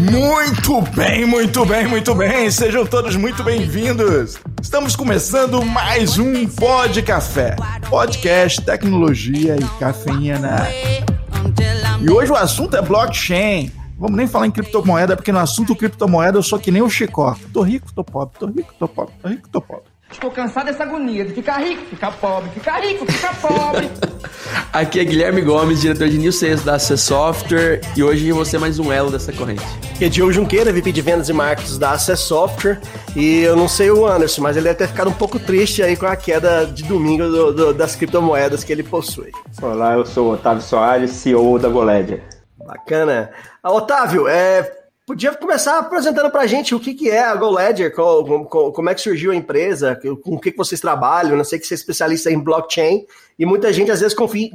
Muito bem, muito bem, muito bem. Sejam todos muito bem-vindos. Estamos começando mais um Pod Café, podcast, tecnologia e cafeína. E hoje o assunto é blockchain. Vamos nem falar em criptomoeda, porque no assunto criptomoeda eu sou que nem o Chicó. Tô rico, tô pobre, tô rico, tô pobre, tô rico, tô pobre. Estou cansado dessa agonia de ficar rico, ficar pobre, ficar rico, ficar pobre. Aqui é Guilherme Gomes, diretor de New Sales da AC Software, e hoje eu vou ser mais um elo dessa corrente. Aqui é Diogo Junqueira, VP de Vendas e Marketing da AC Software, e eu não sei o Anderson, mas ele deve ter ficado um pouco triste aí com a queda de domingo do, do, das criptomoedas que ele possui. Olá, eu sou o Otávio Soares, CEO da GoLedger. Bacana. Ah, Otávio, é, Podia começar apresentando para a gente o que, que é a GoLedger, como, como é que surgiu a empresa, com o que, que vocês trabalham. Não sei que você é especialista em blockchain e muita gente às vezes confia,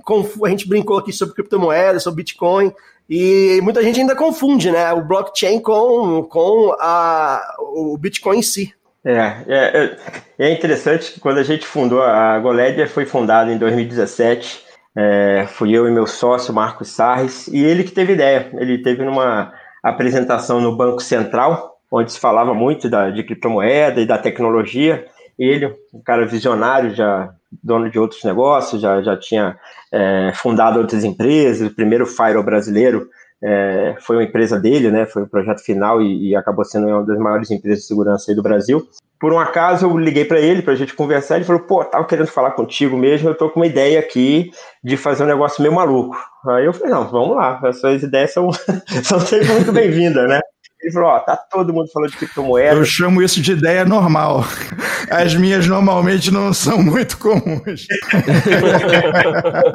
a gente brincou aqui sobre criptomoedas, sobre Bitcoin e muita gente ainda confunde, né, o blockchain com, com a, o Bitcoin em si. É, é, é, é interessante que quando a gente fundou a GoLedger foi fundada em 2017. É, fui eu e meu sócio Marcos Sarres e ele que teve ideia. Ele teve numa apresentação no Banco Central, onde se falava muito da, de criptomoeda e da tecnologia. Ele, um cara visionário, já dono de outros negócios, já, já tinha é, fundado outras empresas. O primeiro Fire brasileiro é, foi uma empresa dele, né? Foi o projeto final e, e, acabou sendo uma das maiores empresas de segurança do Brasil. Por um acaso, eu liguei para ele para a gente conversar. Ele falou: pô, tava querendo falar contigo mesmo. Eu tô com uma ideia aqui de fazer um negócio meio maluco. Aí eu falei: não, vamos lá. As suas ideias são, são sempre muito bem-vindas, né? Ele falou: Ó, tá todo mundo falando de criptomoeda. Eu chamo isso de ideia normal. As minhas normalmente não são muito comuns.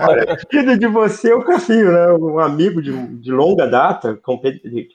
Olha, de você eu confio, né? Um amigo de, de longa data,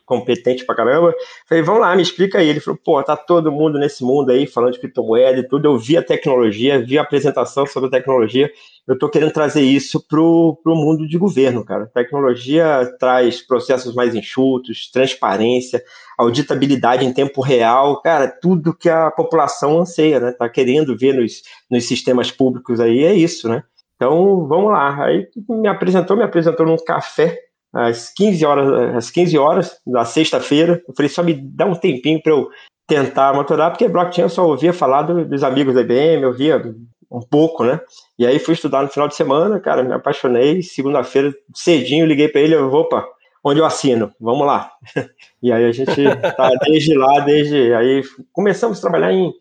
competente pra caramba. Falei: vamos lá, me explica aí. Ele falou: pô, tá todo mundo nesse mundo aí falando de criptomoeda e tudo. Eu vi a tecnologia, vi a apresentação sobre a tecnologia eu estou querendo trazer isso para o mundo de governo, cara. Tecnologia traz processos mais enxutos, transparência, auditabilidade em tempo real, cara, tudo que a população anseia, né? Tá querendo ver nos, nos sistemas públicos aí, é isso, né? Então, vamos lá. Aí me apresentou, me apresentou num café às 15 horas, às 15 horas da sexta-feira. Eu falei, só me dá um tempinho para eu tentar maturar, porque blockchain eu só ouvia falar do, dos amigos da IBM, eu via um pouco, né? E aí fui estudar no final de semana, cara, me apaixonei. Segunda-feira, cedinho, liguei para ele, eu, opa, onde eu assino? Vamos lá. E aí a gente tá desde lá, desde aí começamos a trabalhar em,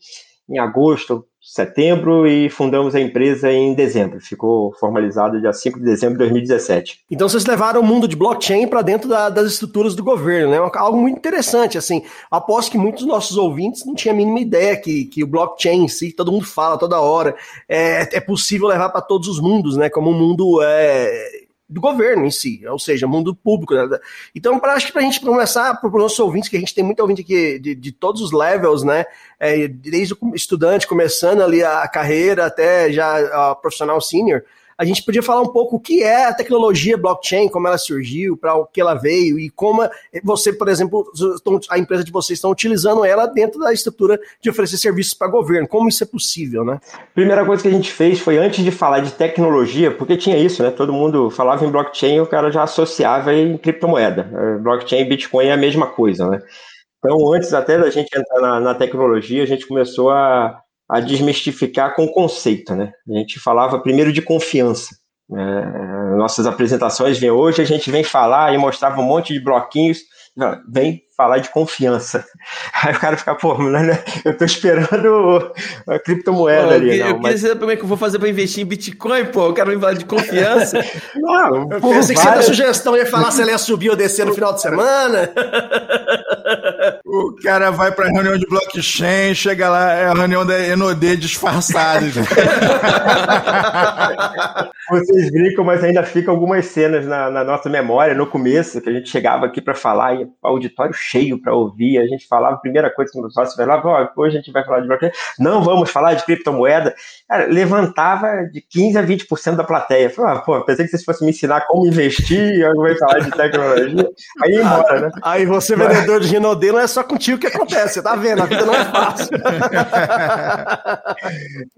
em agosto, setembro e fundamos a empresa em dezembro. Ficou formalizado dia 5 de dezembro de 2017. Então vocês levaram o mundo de blockchain para dentro da, das estruturas do governo, né? Algo muito interessante, assim. Aposto que muitos dos nossos ouvintes não tinham a mínima ideia que, que o blockchain em si, todo mundo fala toda hora, é, é possível levar para todos os mundos, né? Como o um mundo é, do governo em si, ou seja, mundo público. Né? Então, pra, acho que para a gente começar, para os nossos ouvintes, que a gente tem muito ouvinte aqui de, de todos os levels, né? É, desde o estudante começando ali a carreira até já a profissional senior, a gente podia falar um pouco o que é a tecnologia blockchain, como ela surgiu, para o que ela veio e como você, por exemplo, a empresa de vocês estão utilizando ela dentro da estrutura de oferecer serviços para governo. Como isso é possível, né? Primeira coisa que a gente fez foi antes de falar de tecnologia, porque tinha isso, né? Todo mundo falava em blockchain, o cara já associava em criptomoeda. É, blockchain e Bitcoin é a mesma coisa, né? Então, antes até da gente entrar na, na tecnologia, a gente começou a a desmistificar com conceito. Né? A gente falava primeiro de confiança. É, nossas apresentações vêm hoje, a gente vem falar e mostrava um monte de bloquinhos, vem falar de confiança. Aí o cara fica, pô, né, eu tô esperando a criptomoeda pô, ali. Eu, não, eu mas... queria saber como é que eu vou fazer para investir em Bitcoin, pô. Eu quero me falar de confiança. não, eu pensei que você da sugestão ia falar se ela ia subir ou descer no final de semana. o cara vai pra reunião de blockchain, chega lá, é a reunião da Enodê disfarçada. Vocês brincam, mas ainda fica algumas cenas na, na, nossa memória, no começo, que a gente chegava aqui para falar e auditório cheio para ouvir. A gente falava, a primeira coisa que o sócio falava, ó, hoje a gente vai falar de blockchain. Não vamos falar de criptomoeda. Cara, levantava de 15% a 20% da plateia. Falava, ah, pô, pensei que vocês fossem me ensinar como investir, eu vou falar de tecnologia. Aí ia embora, né? Aí você, vendedor de Rinodê, não é só contigo que acontece, tá vendo? A vida não é fácil.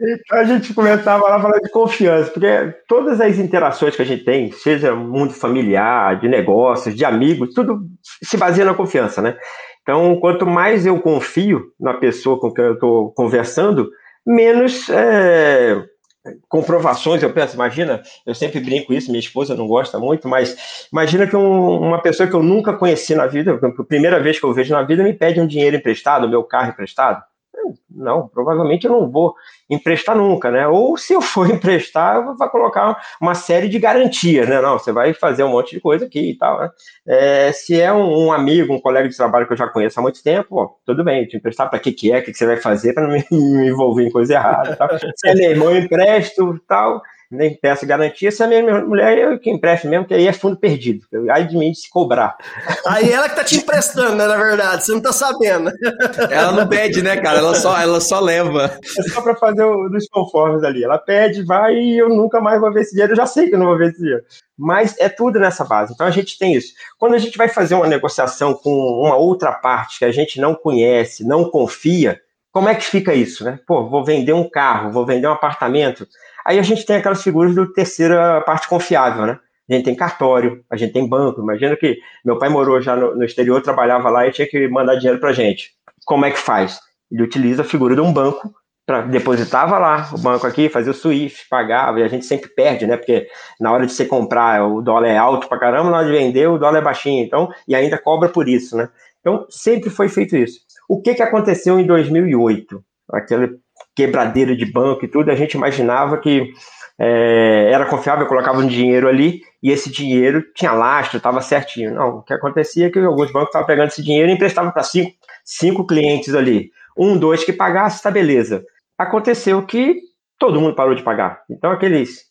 então a gente começava lá a falar de confiança, porque todas as interações que a gente tem, seja mundo familiar, de negócios, de amigos, tudo se baseia na confiança, né? Então, quanto mais eu confio na pessoa com quem eu estou conversando, menos é, comprovações eu penso. Imagina, eu sempre brinco isso, minha esposa não gosta muito, mas imagina que um, uma pessoa que eu nunca conheci na vida, a primeira vez que eu vejo na vida, me pede um dinheiro emprestado, meu carro emprestado. Não, provavelmente eu não vou emprestar nunca, né? Ou se eu for emprestar, vou colocar uma série de garantias, né? Não, você vai fazer um monte de coisa aqui e tal, né? É, se é um, um, amigo, um colega de trabalho que eu já conheço há muito tempo, ó, tudo bem, te emprestar para que que é, o que, que você vai fazer para não me, me, envolver em coisa errada, tal. Se é meu irmão, empresto, tal nem peço garantia, se a minha mulher eu que empresto mesmo, que aí é fundo perdido. Aí de mim de se cobrar. Aí ela que tá te emprestando, né, na verdade, você não tá sabendo. Ela não pede, né, cara? Ela só, ela só leva. É só para fazer o, dos conformes ali. Ela pede, vai e eu nunca mais vou ver esse dinheiro. Eu já sei que eu não vou ver esse dinheiro. Mas é tudo nessa base. Então a gente tem isso. Quando a gente vai fazer uma negociação com uma outra parte que a gente não conhece, não confia, como é que fica isso, né? Pô, vou vender um carro, vou vender um apartamento Aí a gente tem aquelas figuras do terceira parte confiável, né? A gente tem cartório, a gente tem banco. Imagina que meu pai morou já no, no exterior, trabalhava lá e tinha que mandar dinheiro para gente. Como é que faz? Ele utiliza a figura de um banco para depositava lá o banco aqui, fazia o SWIFT, pagava, e a gente sempre perde, né? Porque na hora de você comprar, o dólar é alto para caramba, na hora de vender, o dólar é baixinho, então, e ainda cobra por isso, né? Então, sempre foi feito isso. O que, que aconteceu em 2008? Aquele quebradeira de banco e tudo, a gente imaginava que é, era confiável, colocava um dinheiro ali e esse dinheiro tinha lastro, estava certinho. Não, o que acontecia é que alguns bancos estavam pegando esse dinheiro e emprestavam para cinco, cinco clientes ali. Um, dois que pagasse, tá beleza. Aconteceu que todo mundo parou de pagar. Então aqueles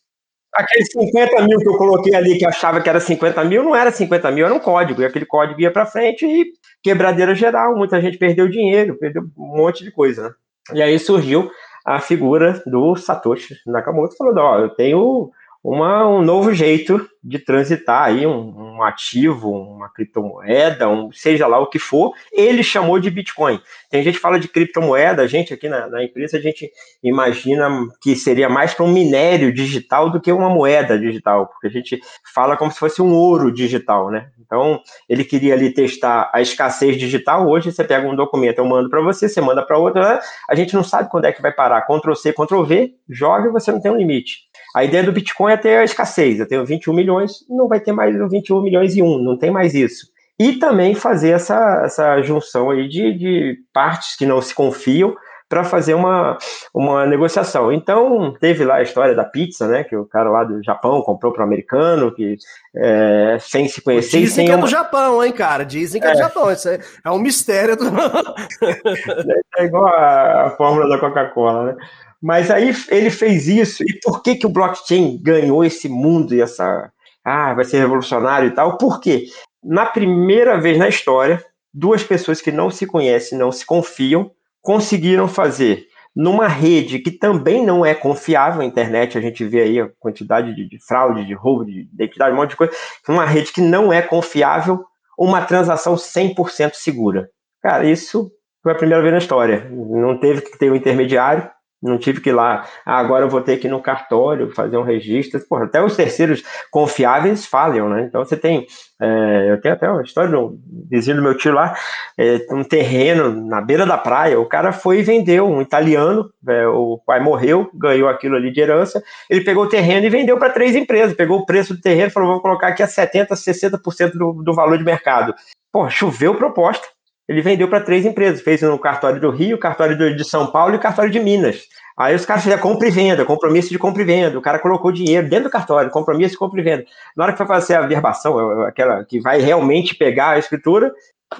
aqueles 50 mil que eu coloquei ali que achava que era 50 mil, não era 50 mil, era um código. E aquele código ia para frente e quebradeira geral. Muita gente perdeu dinheiro, perdeu um monte de coisa. Né? E aí surgiu a figura do Satoshi Nakamoto falando, ó, eu tenho uma, um novo jeito de transitar aí um, um, ativo, uma criptomoeda, um, seja lá o que for, ele chamou de Bitcoin. Tem gente que fala de criptomoeda, a gente aqui na, na empresa, a gente imagina que seria mais para um minério digital do que uma moeda digital, porque a gente fala como se fosse um ouro digital, né? Então, ele queria ali testar a escassez digital. Hoje, você pega um documento, eu mando para você, você manda para outro, né? a gente não sabe quando é que vai parar. Ctrl C, Ctrl V, joga e você não tem um limite. A ideia do Bitcoin é ter a escassez. Eu tenho 21 milhões, não vai ter mais 21 milhões e um, não tem mais isso. E também fazer essa, essa junção aí de, de partes que não se confiam para fazer uma, uma negociação. Então, teve lá a história da pizza, né? Que o cara lá do Japão comprou para o americano, que é, sem se conhecer. Dizem que é uma... do Japão, hein, cara? Dizem que é, é do Japão. Isso é, é um mistério. Do... é igual a, a fórmula da Coca-Cola, né? Mas aí ele fez isso, e por que, que o blockchain ganhou esse mundo e essa. Ah, vai ser revolucionário e tal? Por quê? Na primeira vez na história, duas pessoas que não se conhecem, não se confiam, conseguiram fazer numa rede que também não é confiável, a internet, a gente vê aí a quantidade de, de fraude, de roubo de identidade, um monte de coisa, uma rede que não é confiável, uma transação 100% segura. Cara, isso foi a primeira vez na história. Não teve que ter um intermediário, não tive que ir lá, ah, agora eu vou ter que ir no cartório fazer um registro. Porra, até os terceiros confiáveis falham, né? Então você tem, é, eu tenho até uma história do vizinho do meu tio lá, é, um terreno na beira da praia. O cara foi e vendeu, um italiano, é, o pai morreu, ganhou aquilo ali de herança. Ele pegou o terreno e vendeu para três empresas. Pegou o preço do terreno e falou: vou colocar aqui a 70%, 60% do, do valor de mercado. Pô, choveu proposta ele vendeu para três empresas. Fez no cartório do Rio, cartório de São Paulo e cartório de Minas. Aí os caras fizeram compra e venda, compromisso de compra e venda. O cara colocou dinheiro dentro do cartório, compromisso de compra e venda. Na hora que foi fazer a verbação, aquela que vai realmente pegar a escritura,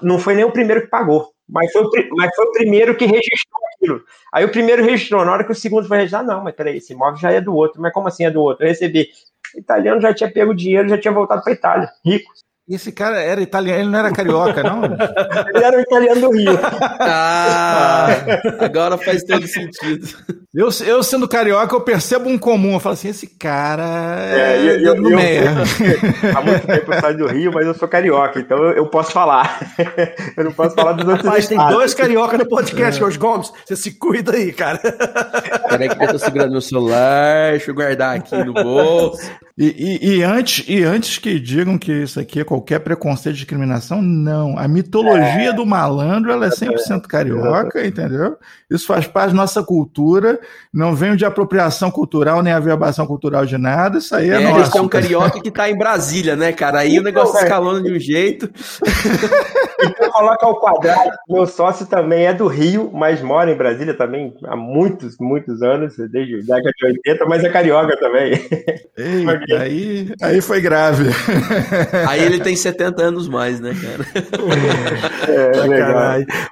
não foi nem o primeiro que pagou. Mas foi, mas foi o primeiro que registrou aquilo. Aí o primeiro registrou, na hora que o segundo foi registrar, não, mas peraí, esse imóvel já é do outro. Mas como assim é do outro? Eu recebi. O italiano já tinha pego o dinheiro, já tinha voltado para Itália, rico. Esse cara era italiano, ele não era carioca, não? ele era o italiano do Rio. Ah, agora faz todo sentido. Eu, eu sendo carioca, eu percebo um comum. Eu falo assim, esse cara é, é eu, eu, do eu, meia. Há muito tempo eu saio do Rio, mas eu sou carioca, então eu, eu posso falar. eu não posso falar dos outros Rapaz, tem dois carioca no podcast, Jorge Gomes. Você se cuida aí, cara. Peraí que eu tô segurando meu celular, deixa eu guardar aqui no bolso. E, e, e, antes, e antes que digam que isso aqui é qualquer preconceito de discriminação, não. A mitologia é. do malandro ela é 100% carioca, entendeu? Isso faz parte da nossa cultura. Não vem de apropriação cultural nem averbação cultural de nada. Isso aí é, é nosso. é um carioca que tá em Brasília, né, cara? Aí o negócio então, escalando de um jeito. então coloca ao quadrado. Meu sócio também é do Rio, mas mora em Brasília também há muitos, muitos anos, desde a década de 80, mas é carioca também. Eita, aí, aí foi grave. Aí ele tem 70 anos mais, né, cara? É, legal.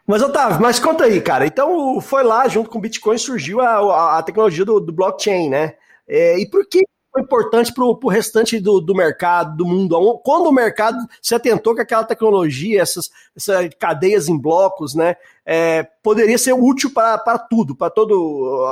Mas, Otávio, mas conta aí, cara. Então, foi lá, junto com o Bitcoin, surgiu a, a, a tecnologia do, do, blockchain, né? É, e por que foi importante para o restante do, do, mercado, do mundo? Quando o mercado se atentou que aquela tecnologia, essas, essas cadeias em blocos, né, é, poderia ser útil para tudo, para todo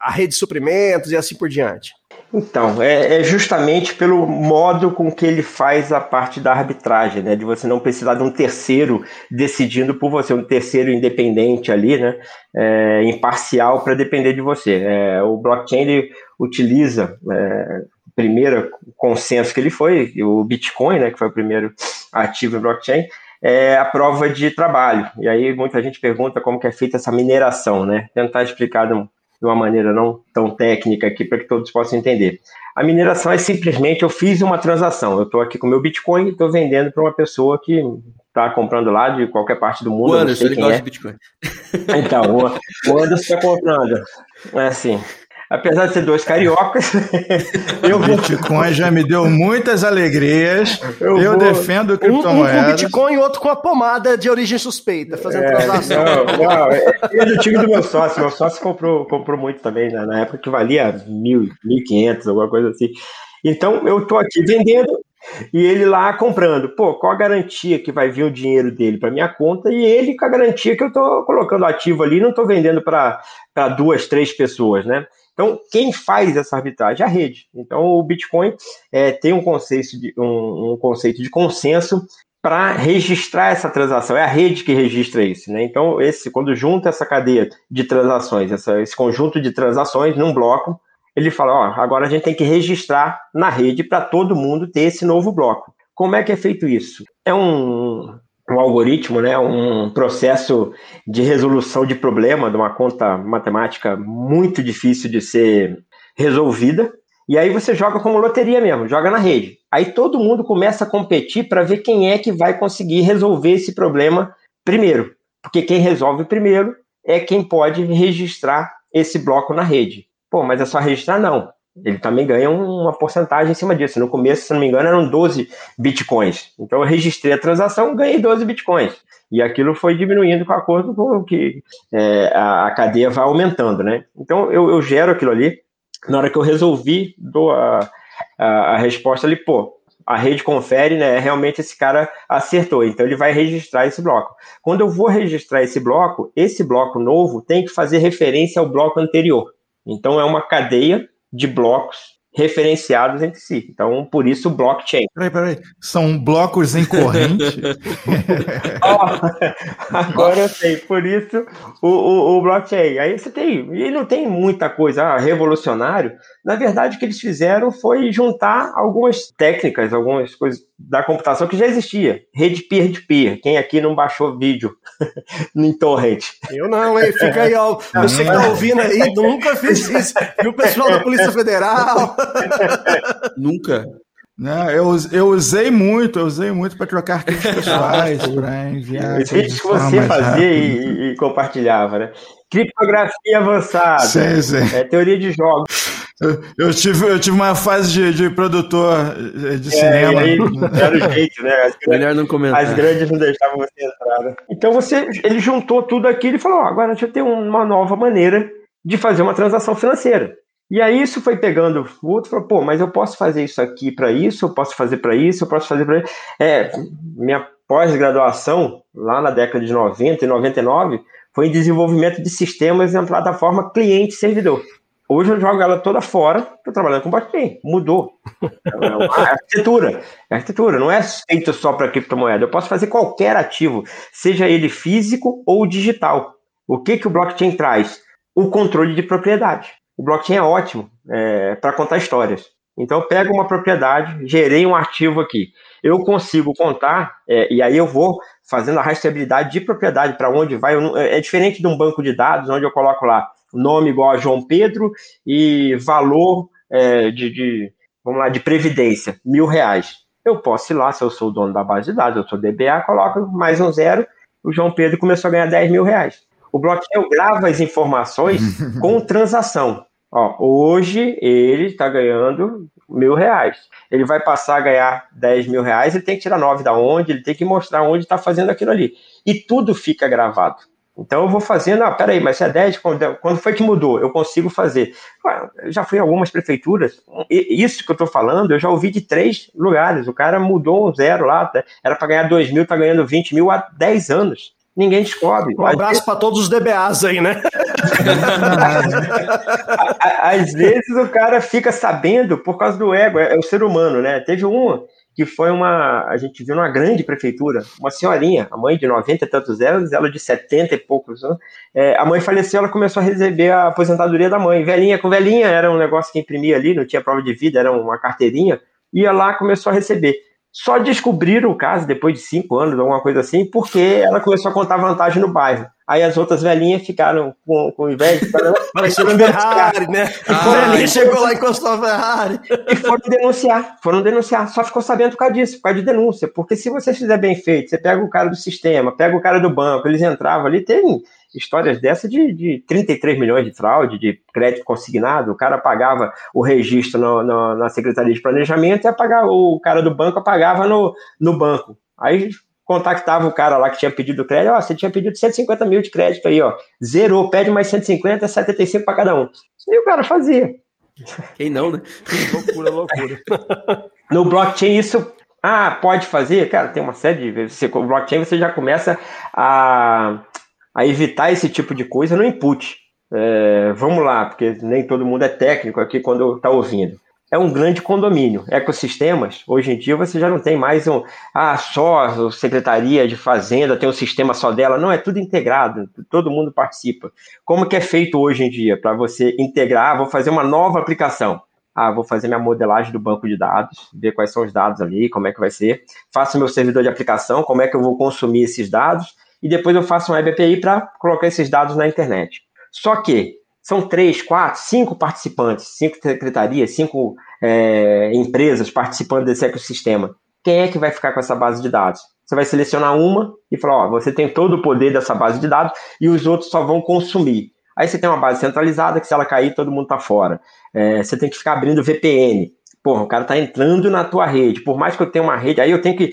a rede de suprimentos e assim por diante? Então, é, é, justamente pelo modo com que ele faz a parte da arbitragem, né? De você não precisar de um terceiro decidindo por você, um terceiro independente ali, né? É, imparcial para depender de você. É, o blockchain ele utiliza é, o primeiro consenso que ele foi, o Bitcoin, né? Que foi o primeiro ativo em blockchain, é a prova de trabalho. E aí muita gente pergunta como que é feita essa mineração, né? Tentar explicar de um de uma maneira não tão técnica aqui para que todos possam entender. A mineração é simplesmente eu fiz uma transação. Eu estou aqui com meu Bitcoin e estou vendendo para uma pessoa que está comprando lá de qualquer parte do mundo. O Anderson, ele gosta é. de Bitcoin. Então, o, o Anderson está comprando. É assim apesar de ser dois cariocas. eu vou... Bitcoin já me deu muitas alegrias. Eu, eu vou... defendo criptomoedas. Um, um com Bitcoin e outro com a pomada de origem suspeita, fazendo é, transação. Não, não, é, é do time do meu sócio. Meu sócio comprou, comprou muito também, né? na época que valia mil, mil quinhentos, alguma coisa assim. Então eu estou aqui vendendo e ele lá comprando. Pô, qual a garantia que vai vir o dinheiro dele para minha conta e ele com a garantia que eu estou colocando ativo ali, não estou vendendo para duas, três pessoas, né? Então, quem faz essa arbitragem? A rede. Então, o Bitcoin é, tem um conceito, de, um, um conceito de consenso para registrar essa transação. É a rede que registra isso. Né? Então, esse, quando junta essa cadeia de transações, essa, esse conjunto de transações num bloco, ele fala: ó, agora a gente tem que registrar na rede para todo mundo ter esse novo bloco. Como é que é feito isso? É um, um algoritmo, né, um processo de resolução de problema de uma conta matemática muito difícil de ser resolvida. E aí você joga como loteria mesmo, joga na rede. Aí todo mundo começa a competir para ver quem é que vai conseguir resolver esse problema primeiro. Porque quem resolve primeiro é quem pode registrar esse bloco na rede. Pô, mas é só registrar? Não ele também ganha uma porcentagem em cima disso. No começo, se não me engano, eram 12 bitcoins. Então eu registrei a transação, ganhei 12 bitcoins. E aquilo foi diminuindo com acordo com que é, a, a, cadeia vai aumentando, né? Então eu, eu, gero aquilo ali. Na hora que eu resolvi, dou a, a, a resposta ali, pô, a rede confere, né? Realmente esse cara acertou. Então ele vai registrar esse bloco. Quando eu vou registrar esse bloco, esse bloco novo tem que fazer referência ao bloco anterior. Então é uma cadeia de blocos referenciados entre si. Então, por isso, blockchain. Peraí, peraí. São blocos em corrente? oh, agora eu sei. Por isso, o, o, o, blockchain. Aí você tem... E não tem muita coisa ah, revolucionário. Na verdade, o que eles fizeram foi juntar algumas técnicas, algumas coisas da computação que já existia. Rede peer-to-peer. Quem aqui não baixou vídeo em torrent? Eu não, hein? Fica aí, ó. Você que tá ouvindo aí, nunca fiz isso. E o pessoal da Polícia Federal? nunca. Não, eu, eu usei muito, eu usei muito para trocar arquivos pessoais, para enviar. Os vídeos que você fazia e, e, compartilhava, né? Criptografia avançada, sim, sim. É, teoria de jogos. Eu, eu, tive, eu tive uma fase de, de produtor de é, cinema. Aí, era o jeito, né? As Melhor não comentar. As grandes não deixavam você entrar. Né? Então você, ele juntou tudo aquilo e falou: oh, agora deixa eu ter uma nova maneira de fazer uma transação financeira. E aí isso foi pegando o outro, falou, pô, mas eu posso fazer isso aqui para isso, eu posso fazer para isso, eu posso fazer para isso. É, minha pós-graduação, lá na década de 90 e 99, foi em desenvolvimento de sistemas em plataforma cliente-servidor. Hoje eu jogo ela toda fora, estou trabalhando com blockchain. Mudou. É uma arquitetura. É arquitetura, não é feito só para criptomoeda. Eu posso fazer qualquer ativo, seja ele físico ou digital. O que, que o blockchain traz? O controle de propriedade. O blockchain é ótimo é, para contar histórias. Então, eu pego uma propriedade, gerei um arquivo aqui. Eu consigo contar, é, e aí eu vou fazendo a rastreabilidade de propriedade para onde vai. É diferente de um banco de dados, onde eu coloco lá nome igual a João Pedro e valor é, de, de, vamos lá, de previdência, mil reais. Eu posso ir lá, se eu sou o dono da base de dados, eu sou DBA, coloco mais um zero, o João Pedro começou a ganhar 10 mil reais. O blockchain grava as informações com transação. Ó, hoje ele está ganhando mil reais. Ele vai passar a ganhar 10 mil reais, ele tem que tirar 9 da onde, ele tem que mostrar onde está fazendo aquilo ali. E tudo fica gravado. Então eu vou fazendo, ah, peraí, mas se é 10, quando foi que mudou? Eu consigo fazer. Eu já fui em algumas prefeituras, isso que eu estou falando, eu já ouvi de três lugares. O cara mudou um zero lá, era para ganhar 2 mil, está ganhando 20 mil há 10 anos. Ninguém descobre. Um abraço para todos os DBAs aí, né? Às vezes o cara fica sabendo por causa do ego, é, é o ser humano, né? Teve uma que foi uma. A gente viu numa grande prefeitura, uma senhorinha, a mãe de 90 e tantos anos, ela de 70 e poucos anos. É, a mãe faleceu, ela começou a receber a aposentadoria da mãe. Velhinha com velhinha, era um negócio que imprimia ali, não tinha prova de vida, era uma carteirinha. Ia lá, começou a receber. Só descobriram o caso depois de cinco anos, alguma coisa assim, porque ela começou a contar vantagem no bairro. Aí as outras velhinhas ficaram com, com inveja. Parecendo Ferrari, né? Ah, a chegou lá e encostou a Ferrari. E foram denunciar, foram denunciar. Só ficou sabendo por causa disso, por causa de denúncia. Porque se você fizer bem feito, você pega o cara do sistema, pega o cara do banco, eles entravam ali, tem histórias dessa de, de 33 milhões de fraude, de crédito consignado. O cara pagava o registro no, no, na Secretaria de Planejamento e pagar, o cara do banco pagava no, no banco. Aí contactava o cara lá que tinha pedido crédito, ó, você tinha pedido 150 mil de crédito aí, ó, zerou, pede mais 150, 75 para cada um. E o cara fazia. Quem não, né? loucura, loucura. no blockchain isso, ah, pode fazer? Cara, tem uma série de... Você, com o blockchain você já começa a, a evitar esse tipo de coisa no input. É, vamos lá, porque nem todo mundo é técnico aqui quando está ouvindo é um grande condomínio. Ecossistemas, hoje em dia você já não tem mais um, ah, só a Secretaria de Fazenda tem um sistema só dela. Não, é tudo integrado, todo mundo participa. Como que é feito hoje em dia para você integrar, ah, vou fazer uma nova aplicação. Ah, vou fazer minha modelagem do banco de dados, ver quais são os dados ali, como é que vai ser. Faço meu servidor de aplicação, como é que eu vou consumir esses dados, e depois eu faço um web API para colocar esses dados na internet. Só que são três, quatro, cinco participantes, cinco secretarias, cinco é, empresas participando desse ecossistema. Quem é que vai ficar com essa base de dados? Você vai selecionar uma e falar: ó, você tem todo o poder dessa base de dados e os outros só vão consumir. Aí você tem uma base centralizada que se ela cair, todo mundo está fora. É, você tem que ficar abrindo VPN. Porra, o cara está entrando na tua rede. Por mais que eu tenha uma rede, aí eu tenho que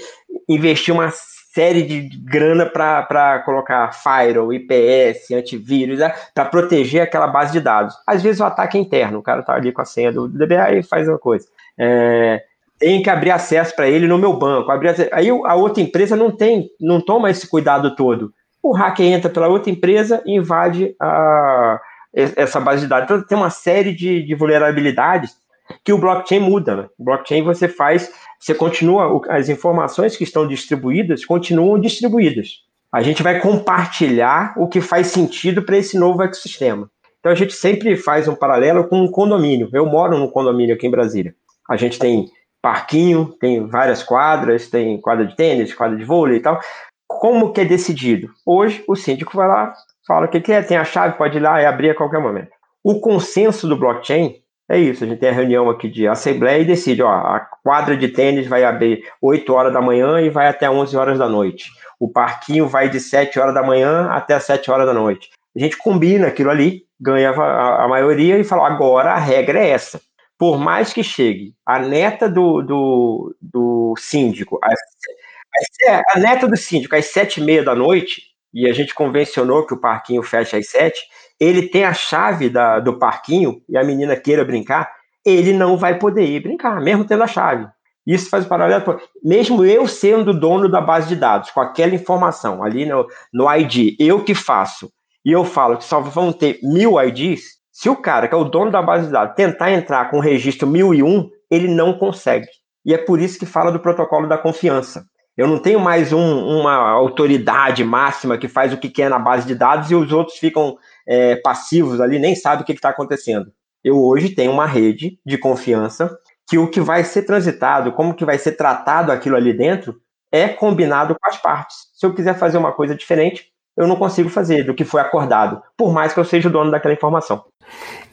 investir uma série de grana para colocar firewall, IPS, antivírus, né, para proteger aquela base de dados. Às vezes o ataque é interno, o cara está ali com a senha do DBA e faz uma coisa. É, tem que abrir acesso para ele no meu banco. Abrir, aí a outra empresa não tem, não toma esse cuidado todo. O hacker entra pela outra empresa e invade a, essa base de dados. Então tem uma série de, de vulnerabilidades que o blockchain muda. Né? O blockchain você faz, você continua, as informações que estão distribuídas continuam distribuídas. A gente vai compartilhar o que faz sentido para esse novo ecossistema. Então a gente sempre faz um paralelo com um condomínio. Eu moro num condomínio aqui em Brasília. A gente tem parquinho, tem várias quadras, tem quadra de tênis, quadra de vôlei e tal. Como que é decidido? Hoje o síndico vai lá, fala o que, que é, tem a chave, pode ir lá e abrir a qualquer momento. O consenso do blockchain é isso, a gente tem a reunião aqui de assembleia e decide, ó, a quadra de tênis vai abrir 8 horas da manhã e vai até 11 horas da noite. O parquinho vai de 7 horas da manhã até 7 horas da noite. A gente combina aquilo ali, ganha a, a maioria e fala, agora a regra é essa. Por mais que chegue a neta do, do, do síndico, a, a, a neta do síndico às 7 e meia da noite, e a gente convencionou que o parquinho fecha às 7, ele tem a chave da, do parquinho e a menina queira brincar, ele não vai poder ir brincar, mesmo tendo a chave. Isso faz paralelo, mesmo eu sendo dono da base de dados, com aquela informação ali no, no ID, eu que faço, e eu falo que só vão ter mil IDs, se o cara, que é o dono da base de dados, tentar entrar com o registro 1001, ele não consegue. E é por isso que fala do protocolo da confiança. Eu não tenho mais um, uma autoridade máxima que faz o que quer na base de dados e os outros ficam é, passivos ali, nem sabem o que está acontecendo. Eu hoje tenho uma rede de confiança que o que vai ser transitado, como que vai ser tratado aquilo ali dentro, é combinado com as partes. Se eu quiser fazer uma coisa diferente, eu não consigo fazer do que foi acordado, por mais que eu seja o dono daquela informação.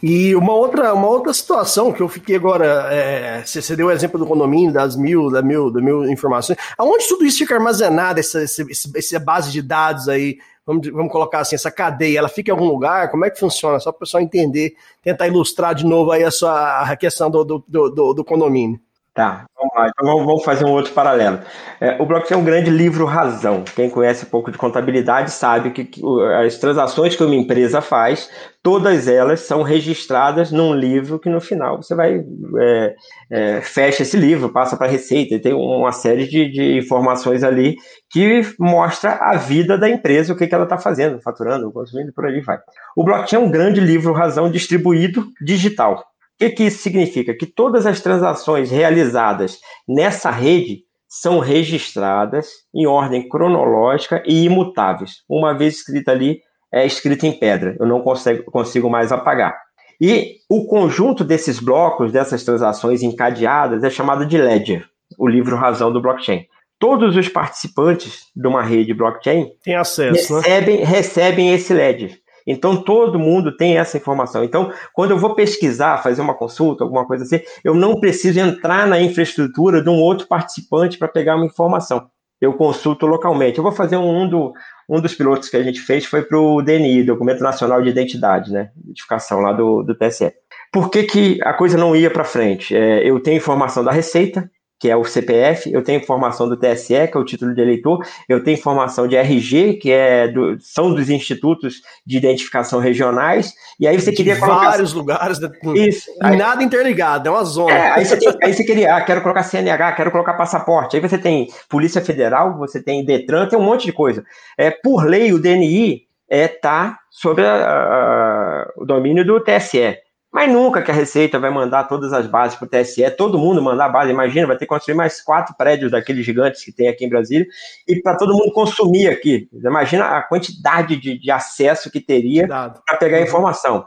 E uma outra, uma outra situação que eu fiquei agora, é, você, deu o exemplo do condomínio, das mil, da mil, da mil informações. Aonde tudo isso fica armazenado, essa, essa, essa base de dados aí, vamos, vamos colocar assim, essa cadeia, ela fica em algum lugar? Como é que funciona? Só para o pessoal entender, tentar ilustrar de novo aí a sua a questão do, do, do, do condomínio. Tá, vamos lá. Então vamos fazer um outro paralelo. É, o blockchain é um grande livro razão. Quem conhece um pouco de contabilidade sabe que, que as transações que uma empresa faz, todas elas são registradas num livro que no final você vai é, é, fecha esse livro, passa para a receita, e tem uma série de, de, informações ali que mostra a vida da empresa, o que, que ela está fazendo, faturando, consumindo, por aí vai. O blockchain é um grande livro razão distribuído digital que, que isso significa? Que todas as transações realizadas nessa rede são registradas em ordem cronológica e imutáveis. Uma vez escrita ali, é escrita em pedra. Eu não consigo, consigo mais apagar. E o conjunto desses blocos, dessas transações encadeadas, é chamado de ledger, o livro razão do blockchain. Todos os participantes de uma rede blockchain Tem acesso, né? recebem, né? recebem esse ledger. Então todo mundo tem essa informação. Então, quando eu vou pesquisar, fazer uma consulta, alguma coisa assim, eu não preciso entrar na infraestrutura de um outro participante para pegar uma informação. Eu consulto localmente. Eu vou fazer um, do, um dos pilotos que a gente fez foi para o DNI, Documento Nacional de Identidade, né? Identificação lá do, do TSE. Por que, que a coisa não ia para frente? É, eu tenho informação da Receita, que é o CPF, eu tenho informação do TSE, que é o título de eleitor, eu tenho informação de RG, que é do, são dos institutos de identificação regionais, e aí você de queria colocar... vários lugares, né? Isso. Aí, nada interligado, é uma zona. É, aí, você tem, aí você queria, ah, quero colocar CNH, quero colocar passaporte, aí você tem Polícia Federal, você tem Detran, tem um monte de coisa. É, por lei, o DNI é tá sobre a, a, o domínio do TSE. Mas nunca que a Receita vai mandar todas as bases para o TSE, todo mundo mandar base. Imagina, vai ter que construir mais quatro prédios daqueles gigantes que tem aqui em Brasília e para todo mundo consumir aqui. Imagina a quantidade de, de acesso que teria para pegar a informação.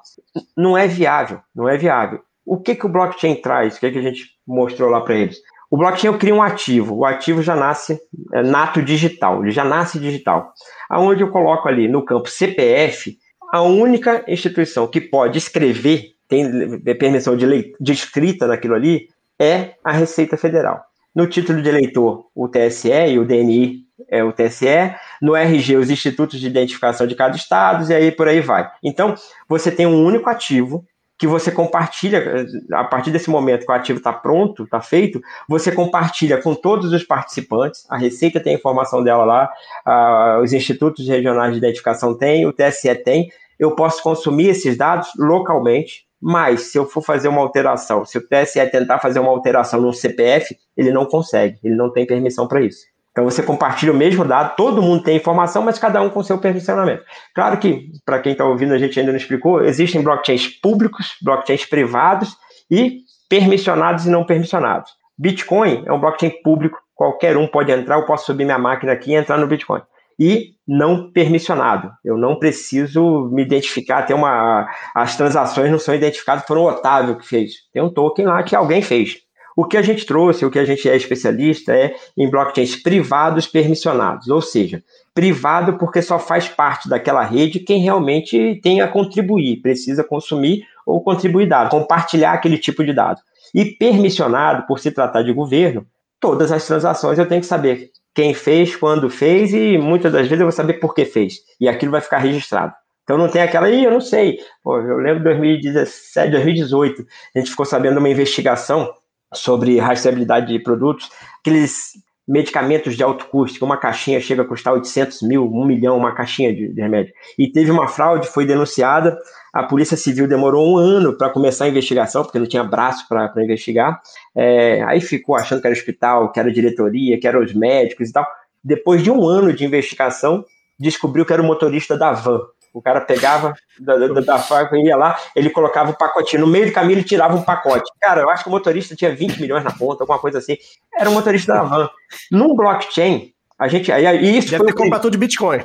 Não é viável, não é viável. O que, que o blockchain traz? O que, que a gente mostrou lá para eles? O blockchain cria um ativo. O ativo já nasce é, nato digital, ele já nasce digital. Aonde eu coloco ali no campo CPF, a única instituição que pode escrever tem permissão de, de escrita naquilo ali, é a Receita Federal. No título de eleitor, o TSE e o DNI é o TSE, no RG, os institutos de identificação de cada estado, e aí por aí vai. Então, você tem um único ativo que você compartilha, a partir desse momento que o ativo está pronto, está feito, você compartilha com todos os participantes, a Receita tem a informação dela lá, os institutos regionais de identificação têm, o TSE tem, eu posso consumir esses dados localmente, mas, se eu for fazer uma alteração, se o TSE tentar fazer uma alteração no CPF, ele não consegue, ele não tem permissão para isso. Então você compartilha o mesmo dado, todo mundo tem informação, mas cada um com seu permissionamento. Claro que, para quem está ouvindo, a gente ainda não explicou, existem blockchains públicos, blockchains privados e permissionados e não permissionados. Bitcoin é um blockchain público, qualquer um pode entrar, eu posso subir minha máquina aqui e entrar no Bitcoin e não permissionado. Eu não preciso me identificar, tem uma as transações não são identificadas, foram o Otávio que fez. Tem um token lá que alguém fez. O que a gente trouxe, o que a gente é especialista é em blockchains privados permissionados, ou seja, privado porque só faz parte daquela rede quem realmente tem a contribuir, precisa consumir ou contribuir dados, compartilhar aquele tipo de dado. E permissionado, por se tratar de governo, todas as transações eu tenho que saber quem fez, quando fez e muitas das vezes eu vou saber por que fez. E aquilo vai ficar registrado. Então não tem aquela, ih, eu não sei. Pô, eu lembro de 2017, 2018, a gente ficou sabendo uma investigação sobre rastreabilidade de produtos, aqueles medicamentos de alto custo, que uma caixinha chega a custar 800 mil, 1 milhão, uma caixinha de, de remédio. E teve uma fraude, foi denunciada, a Polícia Civil demorou um ano para começar a investigação, porque não tinha braço para investigar. É, aí ficou achando que era hospital, que era diretoria, que eram os médicos e tal. Depois de um ano de investigação, descobriu que era o motorista da van. O cara pegava da, da, da ia lá, ele colocava o pacotinho. No meio do caminho, ele tirava um pacote. Cara, eu acho que o motorista tinha 20 milhões na conta, alguma coisa assim. Era o motorista da van. Num blockchain, a gente. Aí, isso Deve ter comprado tudo de Bitcoin.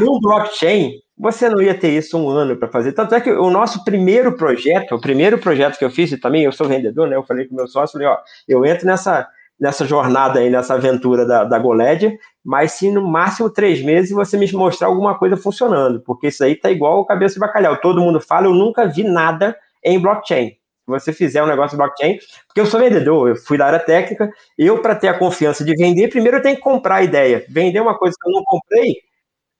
Num blockchain, você não ia ter isso um ano para fazer. Tanto é que o nosso primeiro projeto, o primeiro projeto que eu fiz, e também eu sou vendedor, né? Eu falei com o meu sócio, falei, ó, eu entro nessa nessa jornada aí, nessa aventura da, da Goled, mas se no máximo três meses você me mostrar alguma coisa funcionando, porque isso aí tá igual o cabeça de bacalhau. Todo mundo fala, eu nunca vi nada em blockchain. Se você fizer um negócio de blockchain, porque eu sou vendedor, eu fui da área técnica, eu, para ter a confiança de vender, primeiro eu tenho que comprar a ideia. Vender uma coisa que eu não comprei,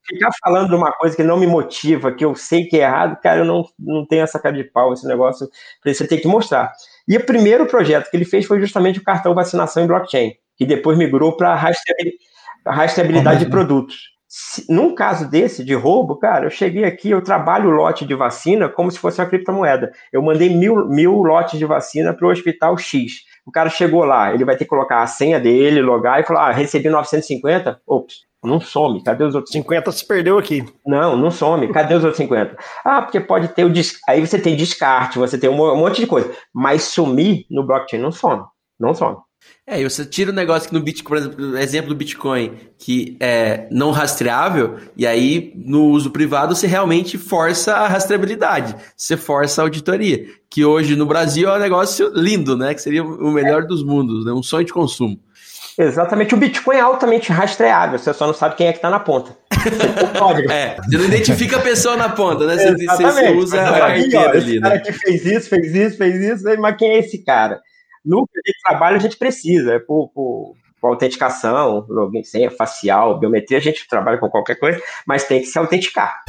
ficar falando de uma coisa que não me motiva, que eu sei que é errado, cara, eu não, não tenho essa cara de pau, esse negócio, você tem que mostrar. E o primeiro projeto que ele fez foi justamente o cartão vacinação em blockchain, que depois migrou para rastreabilidade de produtos. Num caso desse, de roubo, cara, eu cheguei aqui, eu trabalho o lote de vacina como se fosse uma criptomoeda. Eu mandei mil, mil lotes de vacina para o hospital X. O cara chegou lá, ele vai ter que colocar a senha dele, logar e falar: ah, recebi 950. Ops, não some. Cadê os outros 50 se perdeu aqui. Não, não some. Cadê os outros 50? Ah, porque pode ter o des... aí você tem descarte, você tem um monte de coisa, mas sumir no blockchain não some. Não some. É, e você tira o um negócio que no Bitcoin, por exemplo, exemplo do Bitcoin, que é não rastreável, e aí no uso privado você realmente força a rastreabilidade, você força a auditoria, que hoje no Brasil é um negócio lindo, né? Que seria o melhor dos mundos, né? Um sonho de consumo. Exatamente. O Bitcoin é altamente rastreável, você só não sabe quem é que está na ponta. é, você não identifica a pessoa na ponta, né? Você, você usa a carteira ali. Esse né? cara que fez isso, fez isso, fez isso, mas quem é esse cara? No trabalho a gente precisa, é por, por, por autenticação, login, senha facial, biometria, a gente trabalha com qualquer coisa, mas tem que se autenticar.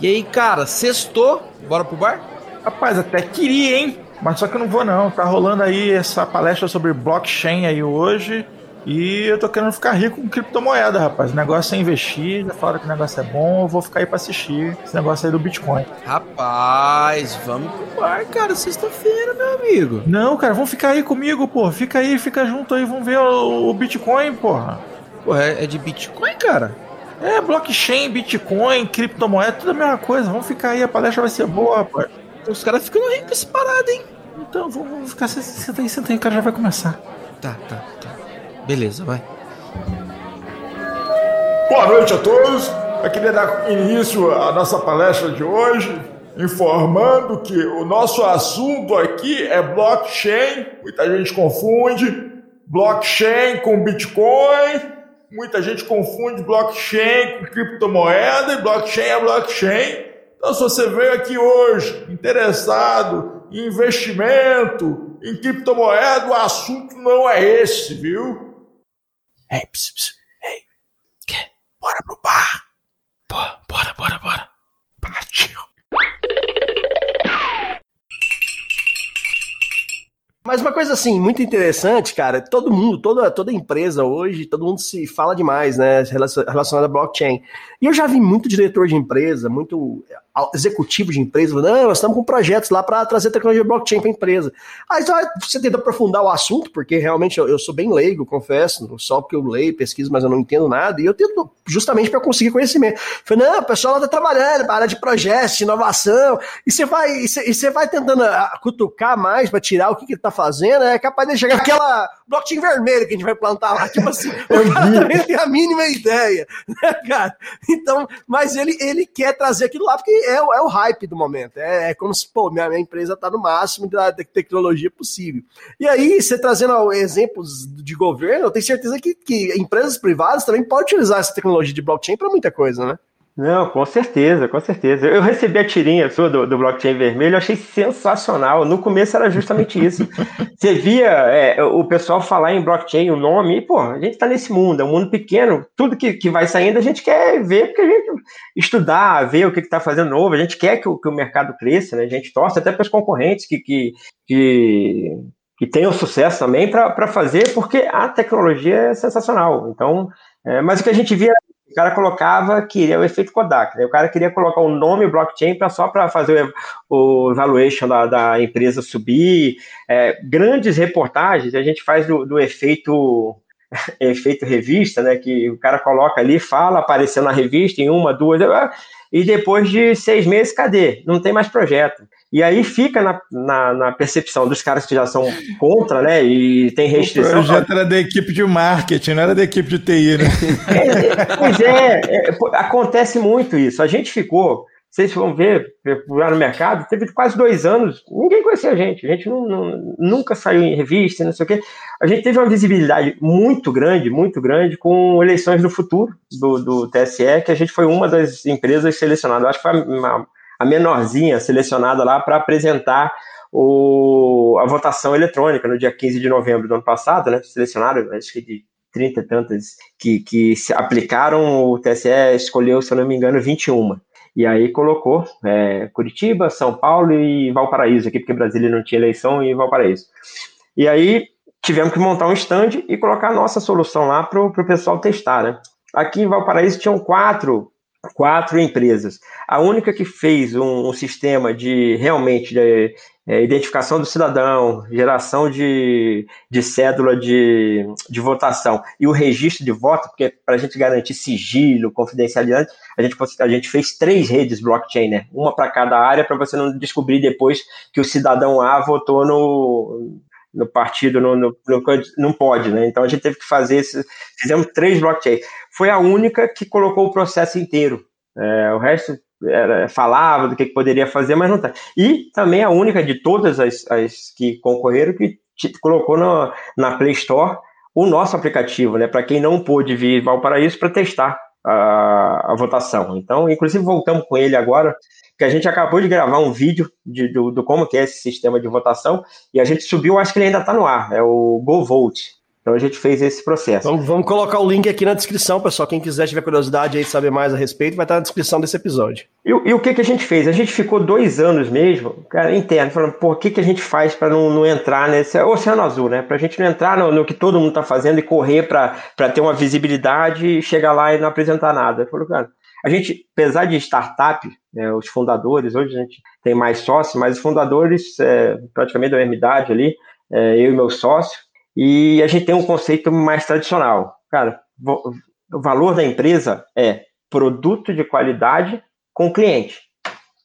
E aí, cara, sextou? Bora pro bar? Rapaz, até queria, hein? Mas só que eu não vou não. Tá rolando aí essa palestra sobre blockchain aí hoje. E eu tô querendo ficar rico com criptomoeda, rapaz. O negócio é investir, já falaram que o negócio é bom, eu vou ficar aí pra assistir esse negócio aí do Bitcoin. Rapaz, vamos pro bar, cara, sexta-feira, meu amigo. Não, cara, vamos ficar aí comigo, pô. Fica aí, fica junto aí, vamos ver o, o Bitcoin, porra. Pô, é, é de Bitcoin, cara? É, blockchain, Bitcoin, criptomoeda, tudo a mesma coisa. Vamos ficar aí, a palestra vai ser boa, rapaz. Os caras ficam ricos parado, hein? Então, vamos ficar. Senta aí, senta aí, o cara já vai começar. Tá, tá. Beleza, vai. Boa noite a todos. Eu queria dar início à nossa palestra de hoje, informando que o nosso assunto aqui é blockchain. Muita gente confunde blockchain com Bitcoin muita gente confunde blockchain com criptomoeda e blockchain é blockchain. Então, se você veio aqui hoje interessado em investimento, em criptomoeda, o assunto não é esse, viu? Ei, ps, ps, ei, que? Bora pro bar. Bora, bora, bora, bora. Partiu. Mas uma coisa assim, muito interessante, cara, todo mundo, toda, toda empresa hoje, todo mundo se fala demais, né, relacionado a blockchain. E eu já vi muito diretor de empresa, muito executivo de empresa, falando, não, nós estamos com projetos lá para trazer tecnologia blockchain para a empresa. Aí você tenta aprofundar o assunto, porque realmente eu, eu, sou bem leigo, confesso, só porque eu leio, pesquiso, mas eu não entendo nada, e eu tento justamente para conseguir conhecimento. Falei, não, o pessoal lá está trabalhando para área de projetos, de inovação, e você vai, e você, e você vai tentando ah, cutucar mais para tirar o que, que ele está fazendo, é capaz de chegar aquela blockchain vermelha que a gente vai plantar lá, tipo assim, o cara também tem a mínima ideia, né, cara? Então, mas ele, ele quer trazer aquilo lá porque é, é o hype do momento. É, é como se, pô, minha, minha empresa está no máximo da, da, tecnologia possível. E aí, você trazendo exemplos de governo, eu tenho certeza que, que empresas privadas também podem utilizar essa tecnologia de blockchain para muita coisa, né? Não, com certeza, com certeza. Eu recebi a tirinha sua do, do blockchain vermelho, eu achei sensacional. No começo era justamente isso. Você via é, o pessoal falar em blockchain, o nome, e, pô, a gente está nesse mundo, é um mundo pequeno, tudo que, que vai saindo a gente quer ver, porque a gente estudar, ver o que está fazendo novo, a gente quer que o, que o mercado cresça, né? A gente torce até para os concorrentes que, que, que, que tenham sucesso também para fazer, porque a tecnologia é sensacional. Então, é, mas o que a gente via cara colocava que é o efeito Kodak. Né? O cara queria colocar o nome blockchain pra, só para fazer o, o valuation da, da empresa subir. É, grandes reportagens a gente faz do, do efeito efeito revista, né? Que o cara coloca ali, fala, apareceu na revista em uma, duas, e depois de seis meses, cadê? Não tem mais projeto. E aí fica na, na, na, percepção dos caras que já são contra, né? E tem restrição. O projeto era da equipe de marketing, não era da equipe de TI, né? É, pois é, é, acontece muito isso. A gente ficou, vocês vão ver, lá no mercado, teve quase dois anos, ninguém conhecia a gente, a gente não, não, nunca saiu em revista, não sei o quê. A gente teve uma visibilidade muito grande, muito grande, com eleições do futuro do, do TSE, que a gente foi uma das empresas selecionadas. Acho que foi uma a menorzinha selecionada lá para apresentar o, a votação eletrônica no dia 15 de novembro do ano passado, né? Selecionaram, acho que de 30 e tantas que, que se aplicaram, o TSE escolheu, se eu não me engano, 21. E aí colocou é, Curitiba, São Paulo e Valparaíso aqui, porque Brasília não tinha eleição e Valparaíso. E aí tivemos que montar um stand e colocar a nossa solução lá para o pessoal testar, né? Aqui em Valparaíso tinham quatro quatro empresas. A única que fez um, um sistema de realmente de, é, identificação do cidadão, geração de, de cédula de, de votação e o registro de voto, porque para a gente garantir sigilo, confidencialidade, a gente, a gente fez três redes blockchain, né? Uma para cada área, para você não descobrir depois que o cidadão A votou no, no partido, no, no, no, não pode, né? Então a gente teve que fazer, esse, fizemos três blockchains foi a única que colocou o processo inteiro. É, o resto era, falava do que, poderia fazer, mas não tá. E também a única de todas as, as que concorreram que colocou no, na Play Store o nosso aplicativo, né? Para quem não pôde vir Valparaíso para testar a, a, votação. Então, inclusive, voltamos com ele agora, que a gente acabou de gravar um vídeo de, do, do, como que é esse sistema de votação e a gente subiu, acho que ele ainda está no ar, é o GoVote. Então a gente fez esse processo. Vamos, vamos, colocar o link aqui na descrição, pessoal. Quem quiser tiver curiosidade aí de saber mais a respeito, vai estar na descrição desse episódio. E, e o que, que a gente fez? A gente ficou dois anos mesmo, cara, interno, falando, por que, que a gente faz para não, não, entrar nesse oceano azul, né? Para a gente não entrar no, no que todo mundo está fazendo e correr para ter uma visibilidade e chegar lá e não apresentar nada. Falou, cara, a gente, apesar de startup, né, os fundadores, hoje a gente tem mais sócios, mas os fundadores, é, praticamente da mesma idade ali, é, eu e meu sócio, e a gente tem um conceito mais tradicional. Cara, o valor da empresa é produto de qualidade com cliente.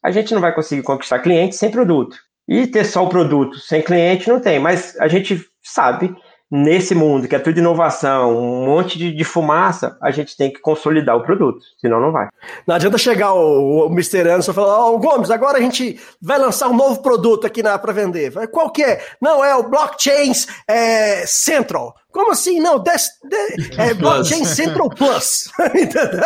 A gente não vai conseguir conquistar cliente sem produto. E ter só o produto sem cliente não tem, mas a gente sabe nesse mundo que é tudo inovação, um monte de, de, fumaça, a gente tem que consolidar o produto, senão não vai. Não adianta chegar o, o Mr. Anderson e falar, ó, oh, Gomes, agora a gente vai lançar um novo produto aqui para vender. Qual que é? Não, é o Blockchains é, Central. Como assim? Não, des, de, é Blockchain Central Plus. Entendeu?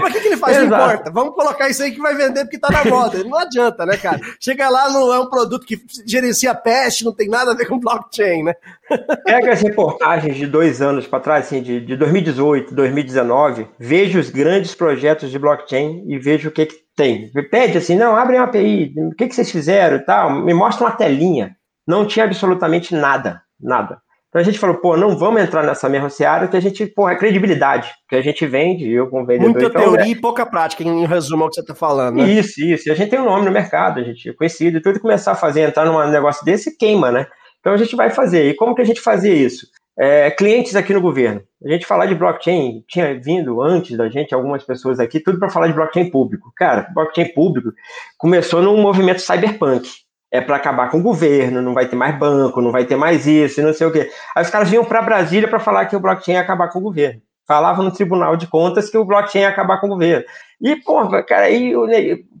Mas o que, que ele faz? Exato. Não importa. Vamos colocar isso aí que vai vender porque tá na moda. Não adianta, né, cara? Chega lá, não é um produto que gerencia peste, não tem nada a ver com blockchain, né? Pega as reportagens de dois anos para trás, assim, de, de 2018, 2019, veja os grandes projetos de blockchain e veja o que, que tem. Pede assim, não, abre uma API, o que, que vocês fizeram e tal, me mostra uma telinha. Não tinha absolutamente nada, nada. Então a gente falou, pô, não vamos entrar nessa mesma seara que a gente, pô, é credibilidade, que a gente vende, eu como vendedor. Muita então, teoria é... e pouca prática, em resumo, é o que você está falando, né? Isso, isso. E a gente tem um nome no mercado, a gente é conhecido, e tudo começar a fazer, entrar num negócio desse, queima, né? Então a gente vai fazer. E como que a gente fazia isso? É, clientes aqui no governo. A gente falar de blockchain, tinha vindo antes da gente algumas pessoas aqui, tudo para falar de blockchain público. Cara, blockchain público começou num movimento cyberpunk é para acabar com o governo, não vai ter mais banco, não vai ter mais isso, não sei o quê. Aí os caras vinham para Brasília para falar que o blockchain ia acabar com o governo. Falavam no Tribunal de Contas que o blockchain ia acabar com o governo. E, pô, cara, aí o,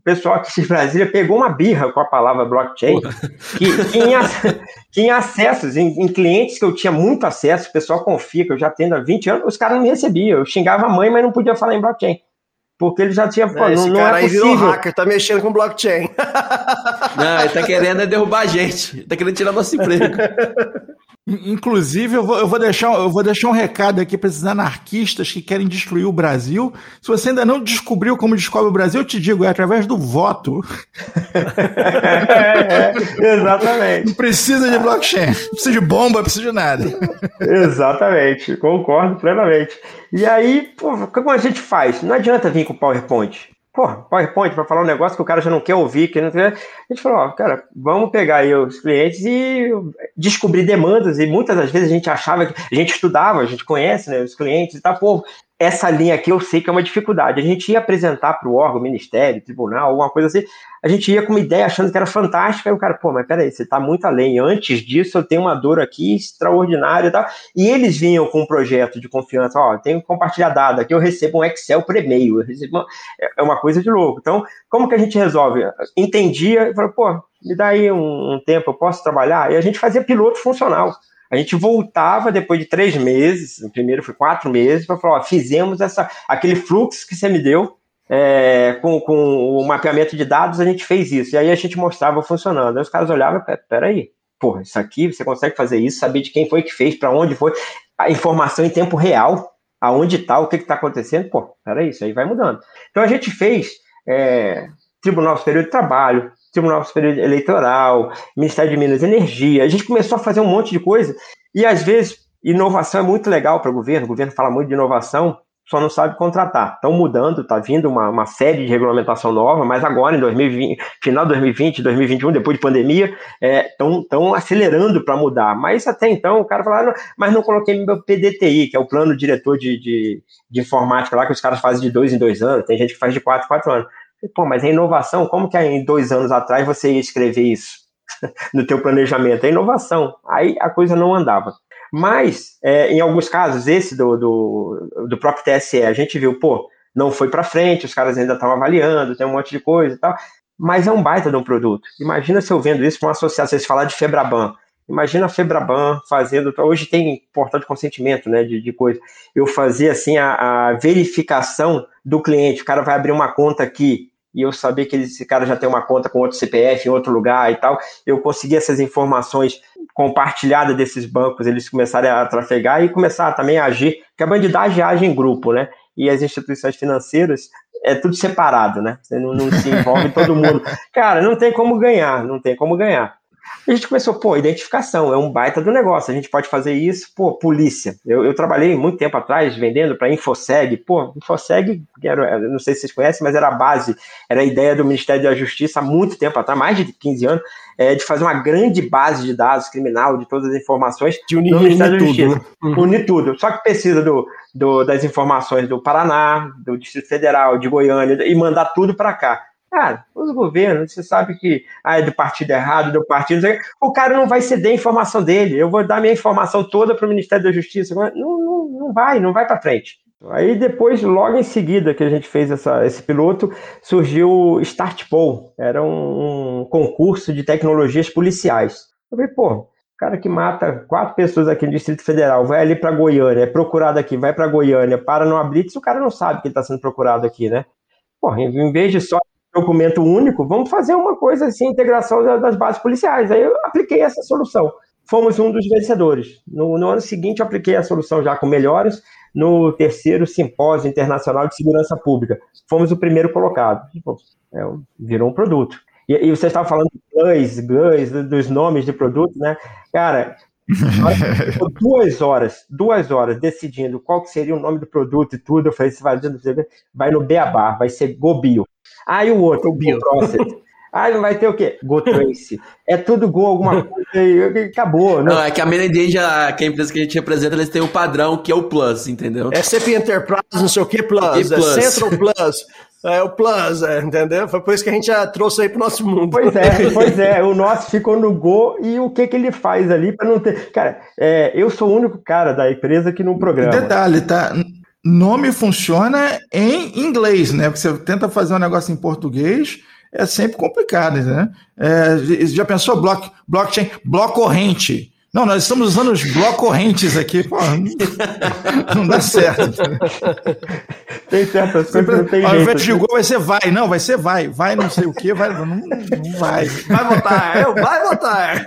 pessoal aqui de Brasília pegou uma birra com a palavra blockchain, que, que, em, que em acessos, em, em, clientes que eu tinha muito acesso, o pessoal confia que eu já tenho há 20 anos, os caras não me recebiam. Eu xingava a mãe, mas não podia falar em blockchain. Porque ele já tinha. É, esse não, não cara é aí virou possível. hacker, tá mexendo com blockchain. Não, ele tá querendo é derrubar a gente. Ele tá querendo tirar nosso emprego. Inclusive, eu vou, eu vou, deixar, eu vou deixar um recado aqui para esses anarquistas que querem destruir o Brasil. Se você ainda não descobriu como descobre o Brasil, eu te digo, é através do voto. É, é, exatamente. Não precisa de blockchain, não precisa de bomba, não precisa de nada. Exatamente, concordo plenamente. E aí, pô, como a gente faz? Não adianta vir com PowerPoint. Pô, PowerPoint para falar um negócio que o cara já não quer ouvir, que não quer. A gente falou, ó, cara, vamos pegar aí os clientes e descobrir demandas. E muitas das vezes a gente achava que a gente estudava, a gente conhece né, os clientes e tal, pô, essa linha aqui eu sei que é uma dificuldade. A gente ia apresentar para o órgão, ministério, tribunal, alguma coisa assim. A gente ia com uma ideia achando que era fantástica. Aí o cara, pô, mas peraí, você está muito além. Antes disso, eu tenho uma dor aqui extraordinária e tal. E eles vinham com um projeto de confiança. Ó, tenho que compartilhar dados. Aqui eu recebo um Excel por e-mail. Uma... É uma coisa de louco. Então, como que a gente resolve? Entendia e falou, pô, me dá aí um, um tempo, eu posso trabalhar? E a gente fazia piloto funcional. A gente voltava depois de três meses, o primeiro foi quatro meses, para falar: ó, fizemos essa, aquele fluxo que você me deu, é, com, com o mapeamento de dados, a gente fez isso. E aí a gente mostrava funcionando. Aí os caras olhavam: peraí, porra, isso aqui, você consegue fazer isso, saber de quem foi que fez, para onde foi, a informação em tempo real, aonde está, o que está acontecendo, pô, peraí, isso aí vai mudando. Então a gente fez é, Tribunal Superior de Trabalho, Tribunal Superior Eleitoral, Ministério de Minas e Energia. A gente começou a fazer um monte de coisa e às vezes inovação é muito legal para o governo. O governo fala muito de inovação, só não sabe contratar. Estão mudando, está vindo uma, uma, série de regulamentação nova, mas agora em 2020, final de 2020, 2021, depois de pandemia, estão é, acelerando para mudar. Mas até então o cara fala, ah, mas não coloquei meu PDTI, que é o plano diretor de, de, de informática lá que os caras fazem de dois em dois anos. Tem gente que faz de quatro em quatro anos. Pô, mas é inovação, como que em dois anos atrás você ia escrever isso no teu planejamento? É inovação. Aí a coisa não andava. Mas, é, em alguns casos, esse do, do, do, próprio TSE, a gente viu, pô, não foi para frente, os caras ainda estão avaliando, tem um monte de coisa e tal, mas é um baita de um produto. Imagina se eu vendo isso para uma associação, vocês falar de Febraban, Imagina a Febraban fazendo. Hoje tem portal de consentimento, né? De, de coisa. Eu fazer assim a, a, verificação do cliente. O cara vai abrir uma conta aqui e eu saber que esse cara já tem uma conta com outro CPF em outro lugar e tal. Eu conseguir essas informações compartilhadas desses bancos, eles começarem a trafegar e começar também a agir, porque a bandidagem age em grupo, né? E as instituições financeiras é tudo separado, né? Você não, não se envolve todo mundo. Cara, não tem como ganhar, não tem como ganhar. A gente começou, pô, identificação, é um baita do negócio, a gente pode fazer isso, pô, polícia. Eu, eu trabalhei muito tempo atrás vendendo para Infoseg, pô, Infoseg, era, não sei se vocês conhecem, mas era a base, era a ideia do Ministério da Justiça há muito tempo atrás, mais de 15 anos, é, de fazer uma grande base de dados criminal, de todas as informações de unir, no Ministério da tudo, Justiça. Né? Uhum. Unir tudo. Só que precisa do, do, das informações do Paraná, do Distrito Federal, de Goiânia, e mandar tudo para cá. Cara, os governos, você sabe que ah, é do partido errado, do partido. O cara não vai ceder a informação dele. Eu vou dar minha informação toda para o Ministério da Justiça. Não, não, não vai, não vai para frente. Aí depois, logo em seguida que a gente fez essa, esse piloto, surgiu o Startpol. Era um, um concurso de tecnologias policiais. Eu falei, pô, cara que mata quatro pessoas aqui no Distrito Federal, vai ali para Goiânia, é procurado aqui, vai para Goiânia, para no blitz, o cara não sabe que ele está sendo procurado aqui, né? Pô, em vez de só documento único, vamos fazer uma coisa assim, integração das bases policiais. Aí eu apliquei essa solução. Fomos um dos vencedores. No, no ano seguinte, eu apliquei a solução já com melhores no terceiro simpósio internacional de segurança pública. Fomos o primeiro colocado. É, virou um produto. E, e você estava falando de plus, GUS, dos nomes de produto, né? Cara, duas horas, duas horas decidindo qual seria o nome do produto e tudo. Eu falei, vai no Beabá, vai ser Gobio. Aí o outro, o Process. Ah, não vai ter o quê? Go Trace. É tudo Go alguma coisa e acabou. Né? Não, é que a Menendez, que é a empresa que a gente representa, eles têm um padrão que é o Plus, entendeu? É CP Enterprise, não sei o que Plus, é Central Plus. É o Plus, é, entendeu? Foi por isso que a gente já trouxe aí pro nosso mundo. Pois é, pois é. O nosso ficou no Go e o que que ele faz ali para não ter. Cara, é, eu sou o único cara da empresa que não programa. Detalhe, tá? Nome funciona em inglês, né? Porque você tenta fazer um negócio em português, é sempre complicado, né? É, já pensou block, blockchain, bloco corrente? Não, nós estamos usando os blocos correntes aqui, pô, não dá certo. tem certas coisas não tem Ao invés de gol vai ser vai, não, vai ser vai, vai não sei o que, vai, não, não vai. Vai votar, eu, vai votar.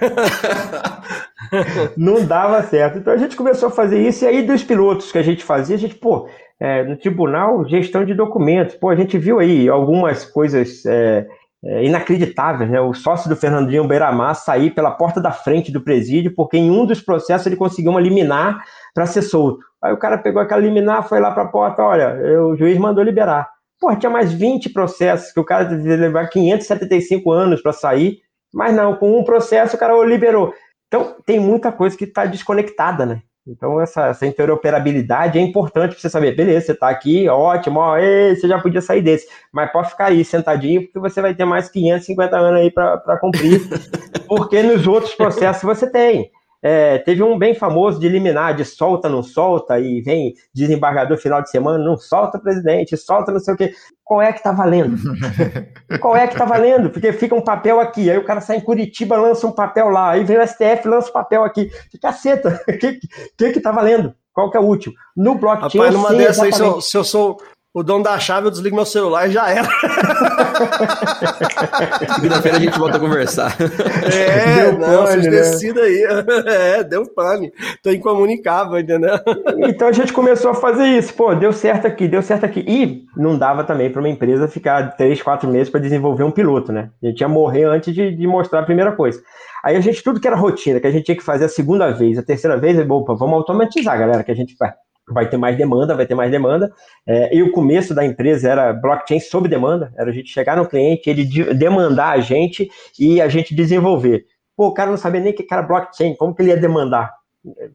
não dava certo. Então a gente começou a fazer isso, e aí dos pilotos que a gente fazia, a gente, pô, é, no tribunal, gestão de documentos, pô, a gente viu aí algumas coisas é, é, inacreditáveis, né? O sócio do Fernandinho Beiramar sair pela porta da frente do presídio, porque em um dos processos ele conseguiu uma liminar para ser solto. Aí o cara pegou aquela liminar, foi lá para a porta, olha, o juiz mandou liberar. Pô, tinha mais 20 processos que o cara devia levar 575 anos para sair, mas não, com um processo o cara liberou. Então, tem muita coisa que está desconectada, né? Então, essa, essa interoperabilidade é importante para você saber, beleza, você está aqui, ótimo, ó, ei, você já podia sair desse, mas pode ficar aí sentadinho, porque você vai ter mais 550 anos aí para cumprir, porque nos outros processos você tem. É, teve um bem famoso de liminar, de solta, não solta, e vem desembargador final de semana, não solta presidente, solta não sei o quê. Qual é que tá valendo? Qual é que tá valendo? Porque fica um papel aqui, aí o cara sai em Curitiba, lança um papel lá, aí vem o STF, lança um papel aqui. Que caceta, o que, que que tá valendo? Qual que é o útil? No blockchain, Rapaz, numa dessas aí, se eu, se eu sou o dono da chave, eu desligo meu celular e já era. Segunda-feira a gente volta a conversar. É, deu não, pane, vocês né? aí. É, deu pane. Tô incomunicável, entendeu? Então a gente começou a fazer isso. Pô, deu certo aqui, deu certo aqui. E não dava também para uma empresa ficar três, quatro meses para desenvolver um piloto, né? A gente ia morrer antes de, de mostrar a primeira coisa. Aí a gente, tudo que era rotina, que a gente tinha que fazer a segunda vez, a terceira vez, opa, vamos automatizar, galera, que a gente vai vai ter mais demanda, vai ter mais demanda. É, e o começo da empresa era blockchain sob demanda, era a gente chegar no cliente, ele demandar a gente e a gente desenvolver. Pô, o cara não sabia nem o que era blockchain, como que ele ia demandar?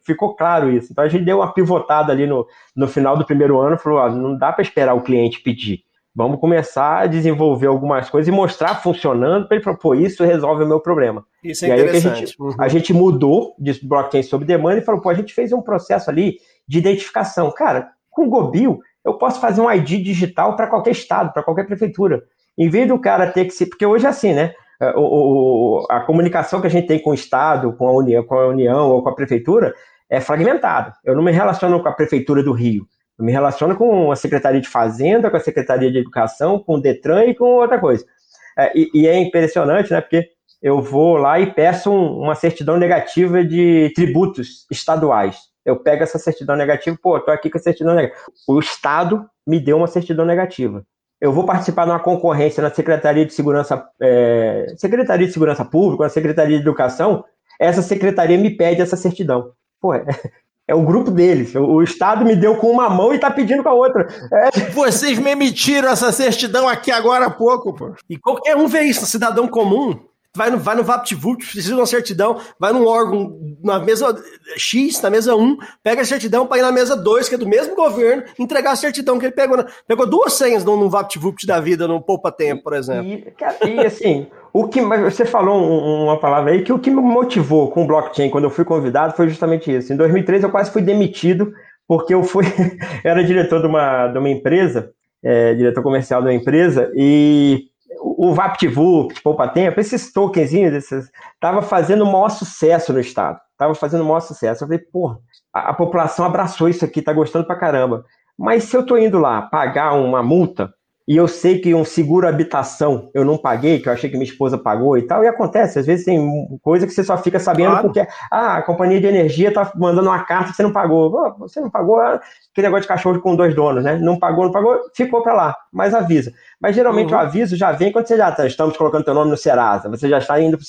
Ficou claro isso. Então a gente deu uma pivotada ali no, no final do primeiro ano, falou, ó, não dá para esperar o cliente pedir. Vamos começar a desenvolver algumas coisas e mostrar funcionando para ele falar, pô, isso resolve o meu problema. Isso é e interessante. a, gente, uhum. a gente mudou de blockchain sob demanda e falou, pô, a gente fez um processo ali de identificação. Cara, com o Gobil, eu posso fazer um ID digital para qualquer estado, para qualquer prefeitura. Em vez do cara ter que se. Porque hoje é assim, né? É, o, o, a comunicação que a gente tem com o Estado, com a, União, com a União ou com a Prefeitura é fragmentada. Eu não me relaciono com a Prefeitura do Rio. Eu me relaciono com a Secretaria de Fazenda, com a Secretaria de Educação, com o Detran e com outra coisa. É, e, e, é impressionante, né? Porque eu vou lá e peço um, uma certidão negativa de tributos estaduais. Eu pego essa certidão negativa, pô, tô aqui com a certidão negativa. O Estado me deu uma certidão negativa. Eu vou participar de uma concorrência na Secretaria de Segurança, é, Secretaria de Segurança Pública, na Secretaria de Educação, essa secretaria me pede essa certidão. Pô, é, é o grupo deles. O, o, Estado me deu com uma mão e tá pedindo com a outra. É... Vocês me emitiram essa certidão aqui agora há pouco, pô. E qualquer um vê isso, cidadão comum vai no, vai no VaptVupt, precisa de uma certidão, vai num órgão na mesa X, na mesa 1, pega a certidão para ir na mesa 2, que é do mesmo governo, entregar a certidão que ele pegou. Na, pegou duas senhas no, no da vida, no Poupa Tempo, por exemplo. E, e assim, o que você falou uma palavra aí que o que me motivou com o blockchain quando eu fui convidado foi justamente isso. Em 2013 eu quase fui demitido porque eu fui era diretor de uma, de uma empresa, é, diretor comercial de uma empresa e o VaptVupt, Poupa Tempo, esses tokenzinhos, esses, tava fazendo o maior sucesso no estado. Tava fazendo o maior sucesso. Eu falei, porra, a, a população abraçou isso aqui, tá gostando pra caramba. Mas se eu tô indo lá pagar uma multa, e eu sei que um seguro habitação eu não paguei, que eu achei que minha esposa pagou e tal, e acontece, às vezes tem coisa que você só fica sabendo claro. porque ah, a companhia de energia tá mandando uma carta que você não pagou. Oh, você não pagou ah, aquele negócio de cachorro com dois donos, né? Não pagou, não pagou, ficou para lá, mas avisa. Mas geralmente uhum. o aviso já vem quando você já está, estamos colocando teu nome no Serasa, você já está indo pro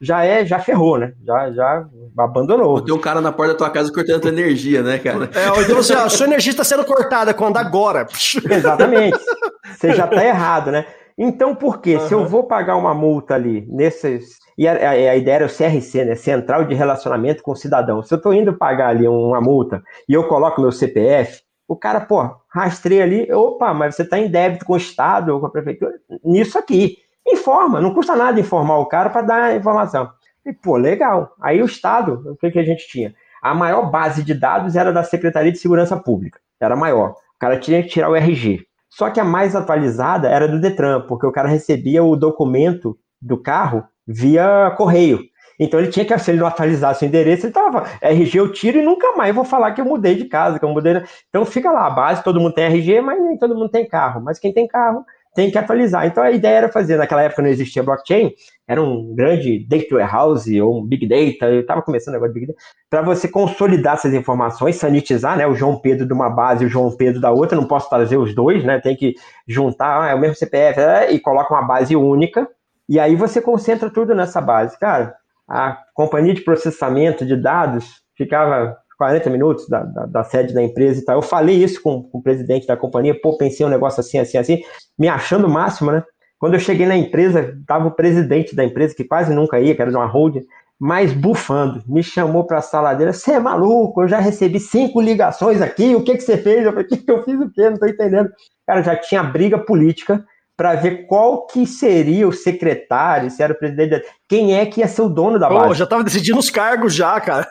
já é, já ferrou, né? Já, já abandonou. Tem um cara na porta da tua casa cortando a tua energia, né, cara? É, então você, a sua energia está sendo cortada quando agora. Exatamente. Você já está errado, né? Então, por quê? Uhum. Se eu vou pagar uma multa ali, nesses. E a, a, a, ideia era o CRC, né? Central de Relacionamento com o Cidadão. Se eu estou indo pagar ali uma multa e eu coloco meu CPF, o cara, pô, rastreia ali, opa, mas você está em débito com o Estado ou com a Prefeitura, nisso aqui. Informa, não custa nada informar o cara para dar a informação. E, pô, legal. Aí o Estado, o que, que a gente tinha? A maior base de dados era da Secretaria de Segurança Pública, era maior. O cara tinha que tirar o RG. Só que a mais atualizada era do Detran, porque o cara recebia o documento do carro via correio. Então ele tinha que, se ele não atualizasse o endereço, ele tava, RG eu tiro e nunca mais vou falar que eu mudei de casa, que eu mudei. Então fica lá, a base, todo mundo tem RG, mas nem todo mundo tem carro. Mas quem tem carro tem que atualizar. Então a ideia era fazer, naquela época não existia blockchain, era um grande data warehouse ou um big data, eu estava começando agora big data, para você consolidar essas informações, sanitizar, né, o João Pedro de uma base e o João Pedro da outra, não posso trazer os dois, né, tem que juntar, ah, é o mesmo CPF, é, e coloca uma base única, e aí você concentra tudo nessa base. Cara, a companhia de processamento de dados ficava 40 minutos da, da, da, sede da empresa e tal. Eu falei isso com, com, o presidente da companhia, pô, pensei um negócio assim, assim, assim, me achando o máximo, né? Quando eu cheguei na empresa, tava o presidente da empresa, que quase nunca ia, que era de uma holding, mas bufando, me chamou para a sala dele, você é maluco, eu já recebi cinco ligações aqui, o que, que você fez? Eu falei, que eu fiz o quê? Não tô entendendo. Cara, já tinha briga política para ver qual que seria o secretário, se era o presidente, quem é que ia ser o dono da base. Oh, já estava decidindo os cargos já, cara.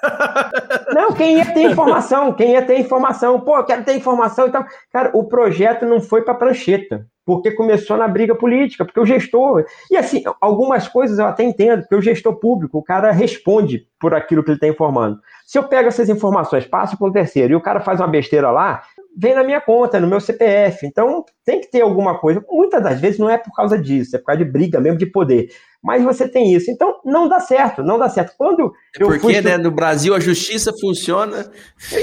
não, quem ia ter informação, quem ia ter informação. Pô, eu quero ter informação. Então, cara, o projeto não foi para prancheta, porque começou na briga política, porque o gestor... E assim, algumas coisas eu até entendo, porque o gestor público, o cara responde por aquilo que ele está informando. Se eu pego essas informações, passo para um terceiro, e o cara faz uma besteira lá, vem na minha conta, no meu CPF. Então, tem que ter alguma coisa. Muitas das vezes não é por causa disso, é por causa de briga mesmo, de poder. Mas você tem isso. Então, não dá certo, não dá certo. Quando eu Porque, fui... né, no Brasil a justiça funciona.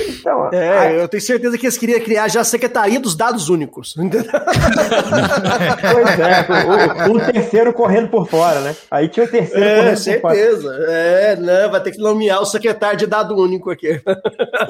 Então, é, a... eu tenho certeza que eles queriam criar já a Secretaria dos Dados Únicos. pois é, o, o, terceiro correndo por fora, né? Aí tinha o terceiro é, correndo certeza. por fora. É, não, vai ter que nomear o secretário de dado único aqui.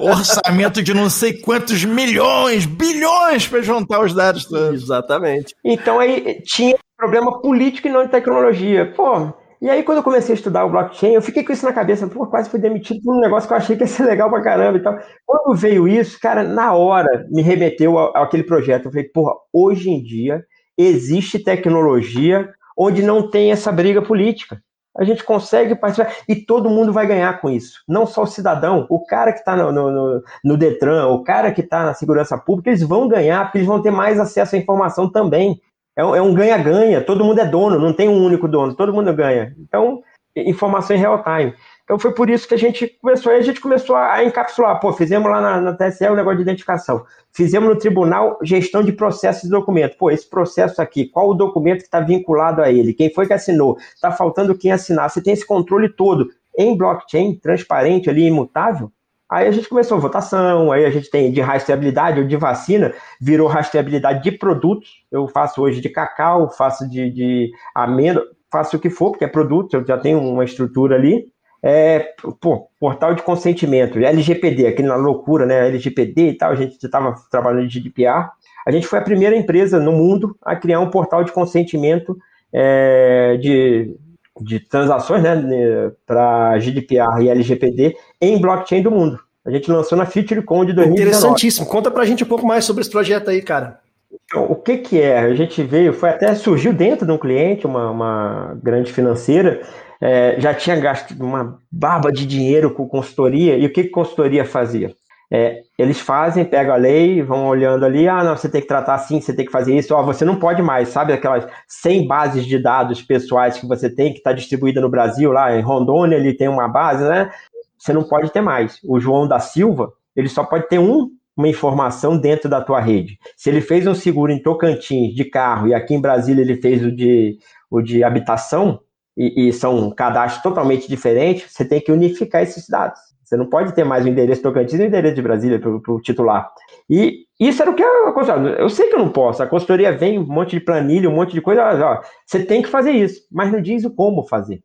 Orçamento de não sei quantos milhões, bilhões para juntar os dados todos. Exatamente. Então aí tinha problema político e não de tecnologia. Pô, e aí quando eu comecei a estudar o blockchain, eu fiquei com isso na cabeça, pô, quase fui demitido por um negócio que eu achei que ia ser legal pra caramba e tal. Quando veio isso, cara, na hora me remeteu àquele projeto. Eu falei, porra, hoje em dia existe tecnologia onde não tem essa briga política. A gente consegue participar e todo mundo vai ganhar com isso. Não só o cidadão, o cara que está no, no, no, Detran, o cara que está na segurança pública, eles vão ganhar, porque eles vão ter mais acesso à informação também. É, é um ganha-ganha, todo mundo é dono, não tem um único dono, todo mundo ganha. Então, informação em real time. Então foi por isso que a gente começou, aí a gente começou a encapsular, pô, fizemos lá na, na TSE o um negócio de identificação, fizemos no tribunal gestão de processos de documento, pô, esse processo aqui, qual o documento que está vinculado a ele, quem foi que assinou, está faltando quem assinar, você tem esse controle todo. Em blockchain, transparente ali, imutável, Aí a gente começou a votação, aí a gente tem de rastreabilidade ou de vacina, virou rastreabilidade de produtos. Eu faço hoje de cacau, faço de, de amêndoa, faço o que for, porque é produto, eu já tenho uma estrutura ali. É, pô, portal de consentimento, LGPD, aqui na loucura, né? LGPD e tal, a gente estava trabalhando de GDPR. A gente foi a primeira empresa no mundo a criar um portal de consentimento é, de de transações né, para GDPR e LGPD em blockchain do mundo. A gente lançou na FutureCon de 2019. Interessantíssimo. Conta para a gente um pouco mais sobre esse projeto aí, cara. Então, o que que é? A gente veio, foi até surgiu dentro de um cliente, uma, uma grande financeira, é, já tinha gasto uma barba de dinheiro com consultoria, e o que, que consultoria fazia? É, eles fazem, pegam a lei, vão olhando ali, ah, não, você tem que tratar assim, você tem que fazer isso, ó, você não pode mais, sabe aquelas 100 bases de dados pessoais que você tem, que está distribuída no Brasil, lá em Rondônia, ele tem uma base, né? Você não pode ter mais. O João da Silva, ele só pode ter um, uma informação dentro da tua rede. Se ele fez um seguro em Tocantins de carro e aqui em Brasília ele fez o de, o de habitação, e, e são cadastros totalmente diferentes, você tem que unificar esses dados. Você não pode ter mais o endereço Tocantins e o endereço de Brasília para o titular. E isso era o que a consultoria. Eu sei que eu não posso. A consultoria vem um monte de planilha, um monte de coisa. Ó, você tem que fazer isso, mas não diz o como fazer.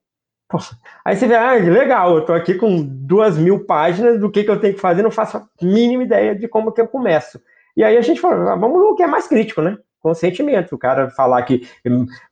Poxa. Aí você vê, ah, legal, eu estou aqui com duas mil páginas do que, que eu tenho que fazer, não faço a mínima ideia de como que eu começo. E aí a gente falou, ah, vamos no que é mais crítico, né? Consentimento. O cara falar que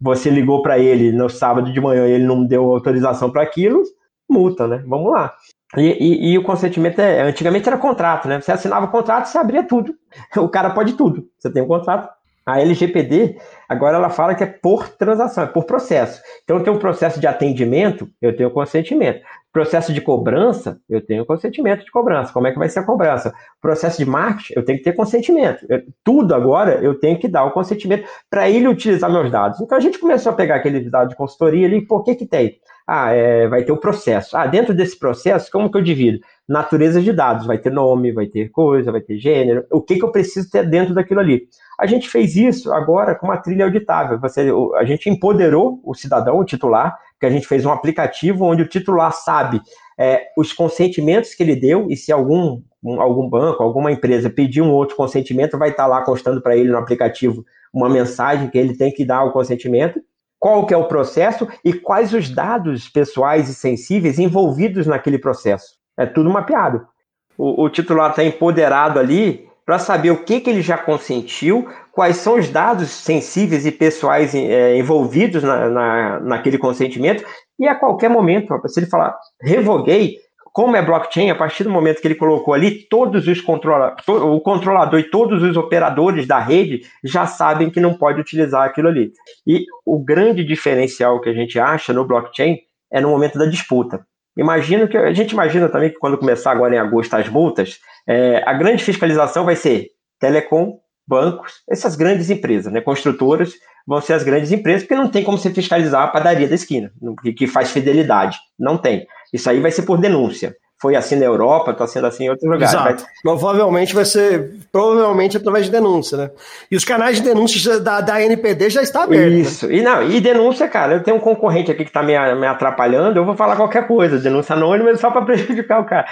você ligou para ele no sábado de manhã e ele não deu autorização para aquilo, multa, né? Vamos lá. E, e, e, o consentimento é. Antigamente era contrato, né? Você assinava o contrato, você abria tudo. O cara pode tudo. Você tem um contrato. A LGPD, agora ela fala que é por transação, é por processo. Então, eu tenho um processo de atendimento, eu tenho consentimento. Processo de cobrança, eu tenho consentimento de cobrança. Como é que vai ser a cobrança? Processo de marketing, eu tenho que ter consentimento. Eu, tudo agora eu tenho que dar o consentimento para ele utilizar meus dados. Então, a gente começou a pegar aqueles dados de consultoria ali, por que que tem? Ah, é, vai ter o processo. Ah, dentro desse processo, como que eu divido? Natureza de dados, vai ter nome, vai ter coisa, vai ter gênero. O que, que eu preciso ter dentro daquilo ali? A gente fez isso agora com uma trilha auditável. Você, a gente empoderou o cidadão, o titular, que a gente fez um aplicativo onde o titular sabe é, os consentimentos que ele deu e se algum, um, algum banco, alguma empresa pedir um outro consentimento, vai estar lá constando para ele no aplicativo uma mensagem que ele tem que dar o consentimento qual que é o processo e quais os dados pessoais e sensíveis envolvidos naquele processo. É tudo mapeado. O, o titular está empoderado ali para saber o que, que ele já consentiu, quais são os dados sensíveis e pessoais é, envolvidos na, na, naquele consentimento, e a qualquer momento, se ele falar revoguei, como é blockchain, a partir do momento que ele colocou ali, todos os controla o controlador e todos os operadores da rede já sabem que não pode utilizar aquilo ali. E o grande diferencial que a gente acha no blockchain é no momento da disputa. Imagino que a gente imagina também que quando começar agora em agosto as multas, é, a grande fiscalização vai ser telecom, bancos, essas grandes empresas, né, construtoras, vão ser as grandes empresas, porque não tem como você fiscalizar a padaria da esquina, que faz fidelidade. Não tem. Isso aí vai ser por denúncia. Foi assim na Europa, está sendo assim em outros lugares. Exato. Vai... Provavelmente vai ser, provavelmente através de denúncia, né? E os canais de denúncia da, da NPD já está aberto. Né? Isso. Né? E não, e denúncia, cara, eu tenho um concorrente aqui que está me, me atrapalhando, eu vou falar qualquer coisa, denúncia anônima só para prejudicar o cara.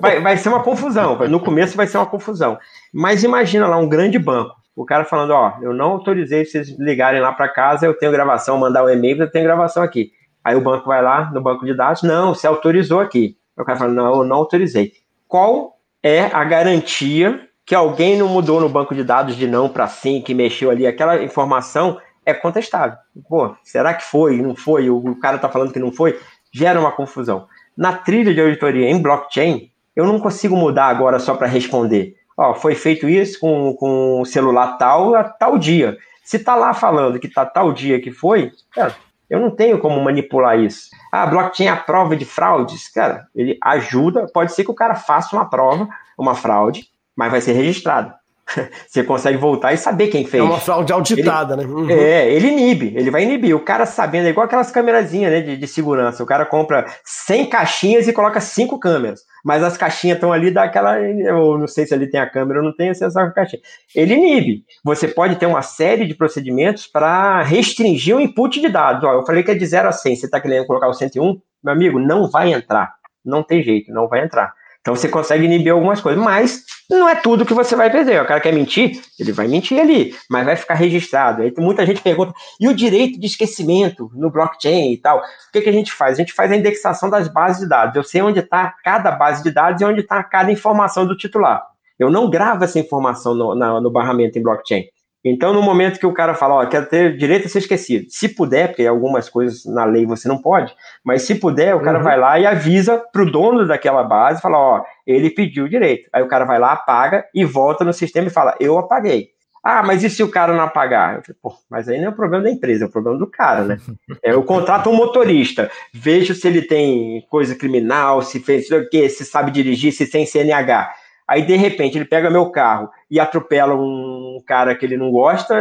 Vai, vai ser uma confusão. No começo vai ser uma confusão. Mas imagina lá um grande banco o cara falando, ó, eu não autorizei vocês ligarem lá para casa, eu tenho gravação, mandar o um e-mail, eu tenho gravação aqui. Aí o banco vai lá no banco de dados, não, você autorizou aqui. O cara fala, não, eu não autorizei. Qual é a garantia que alguém não mudou no banco de dados de não para sim, que mexeu ali, aquela informação é contestável. Pô, será que foi, não foi, o cara tá falando que não foi, gera uma confusão. Na trilha de auditoria em blockchain, eu não consigo mudar agora só para responder ó, foi feito isso com, com o celular tal a tal dia. Se tá lá falando que tá tal dia que foi, cara, eu não tenho como manipular isso. Ah, blockchain é prova de fraudes. Cara, ele ajuda, pode ser que o cara faça uma prova, uma fraude, mas vai ser registrado. Você consegue voltar e saber quem fez. É uma fraude auditada, ele, né? Uhum. É, ele inibe, ele vai inibir. O cara sabendo, é igual aquelas câmerazinhas né, de, de segurança. O cara compra 100 caixinhas e coloca 5 câmeras. Mas as caixinhas estão ali daquela. Eu não sei se ali tem a câmera ou não tem, você sabe a caixinha. Ele inibe. Você pode ter uma série de procedimentos para restringir o input de dados. Ó, eu falei que é de 0 a 100. Você está querendo colocar o 101? Meu amigo, não vai entrar. Não tem jeito, não vai entrar. Então você consegue inibir algumas coisas, mas não é tudo que você vai perder. O cara quer mentir, ele vai mentir ali, mas vai ficar registrado. Aí muita gente pergunta, e o direito de esquecimento no blockchain e tal? O que, que a gente faz? A gente faz a indexação das bases de dados. Eu sei onde está cada base de dados e onde está cada informação do titular. Eu não gravo essa informação no, na, no barramento em blockchain. Então, no momento que o cara fala, ó, quero ter direito a ser esquecido, se puder, porque algumas coisas na lei você não pode, mas se puder, o cara uhum. vai lá e avisa pro dono daquela base, fala, ó, ele pediu o direito. Aí o cara vai lá, apaga e volta no sistema e fala, eu apaguei. Ah, mas e se o cara não apagar? Eu falei, Pô, mas aí não é o problema da empresa, é o problema do cara, né? É, eu contrato um motorista, vejo se ele tem coisa criminal, se fez o quê, se sabe dirigir, se tem CNH. Aí, de repente, ele pega meu carro e atropela um cara que ele não gosta,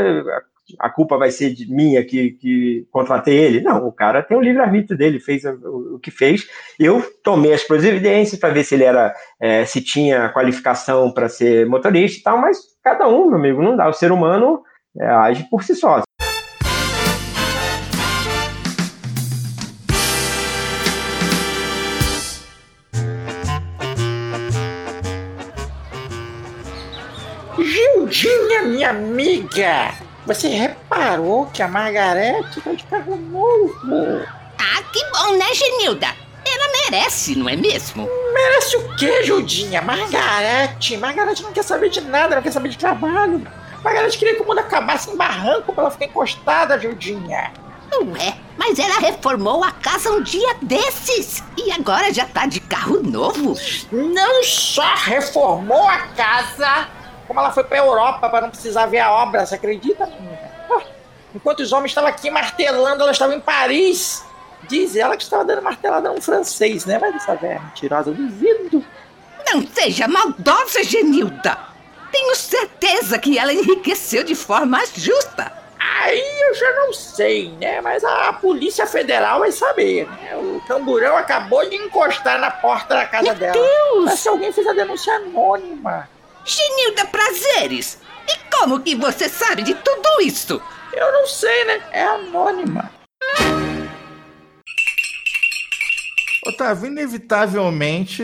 a culpa vai ser de minha que, que contratei ele? Não, o cara tem o livre-arbítrio dele, fez o, o, que fez. Eu tomei as providências para ver se ele era, é, se tinha qualificação para ser motorista e tal, mas cada um, meu amigo, não dá. O ser humano é, age por si só. Minha amiga! Você reparou que a Margarete tá de carro novo? Ah, que bom, né, Genilda? Ela merece, não é mesmo? Merece o quê, Judinha? Margarete! Margarete não quer saber de nada, não quer saber de trabalho. Margarete queria que o mundo acabasse em barranco pra ela ficar encostada, Judinha. Ué, mas ela reformou a casa um dia desses e agora já tá de carro novo. Não só reformou a casa, como ela foi pra Europa para não precisar ver a obra, você acredita? Ah, enquanto os homens estavam aqui martelando, ela estava em Paris. Diz ela que estava dando martelada no francês, né? Vai saber, mentirosa, duvido. Não seja maldosa, Genilda. Tenho certeza que ela enriqueceu de forma justa. Aí eu já não sei, né? Mas a Polícia Federal vai saber, né? O camburão acabou de encostar na porta da casa Meu dela. Deus! Mas se alguém fez a denúncia anônima. Genilda Prazeres! E como que você sabe de tudo isso? Eu não sei, né? É anônima. Otávio, inevitavelmente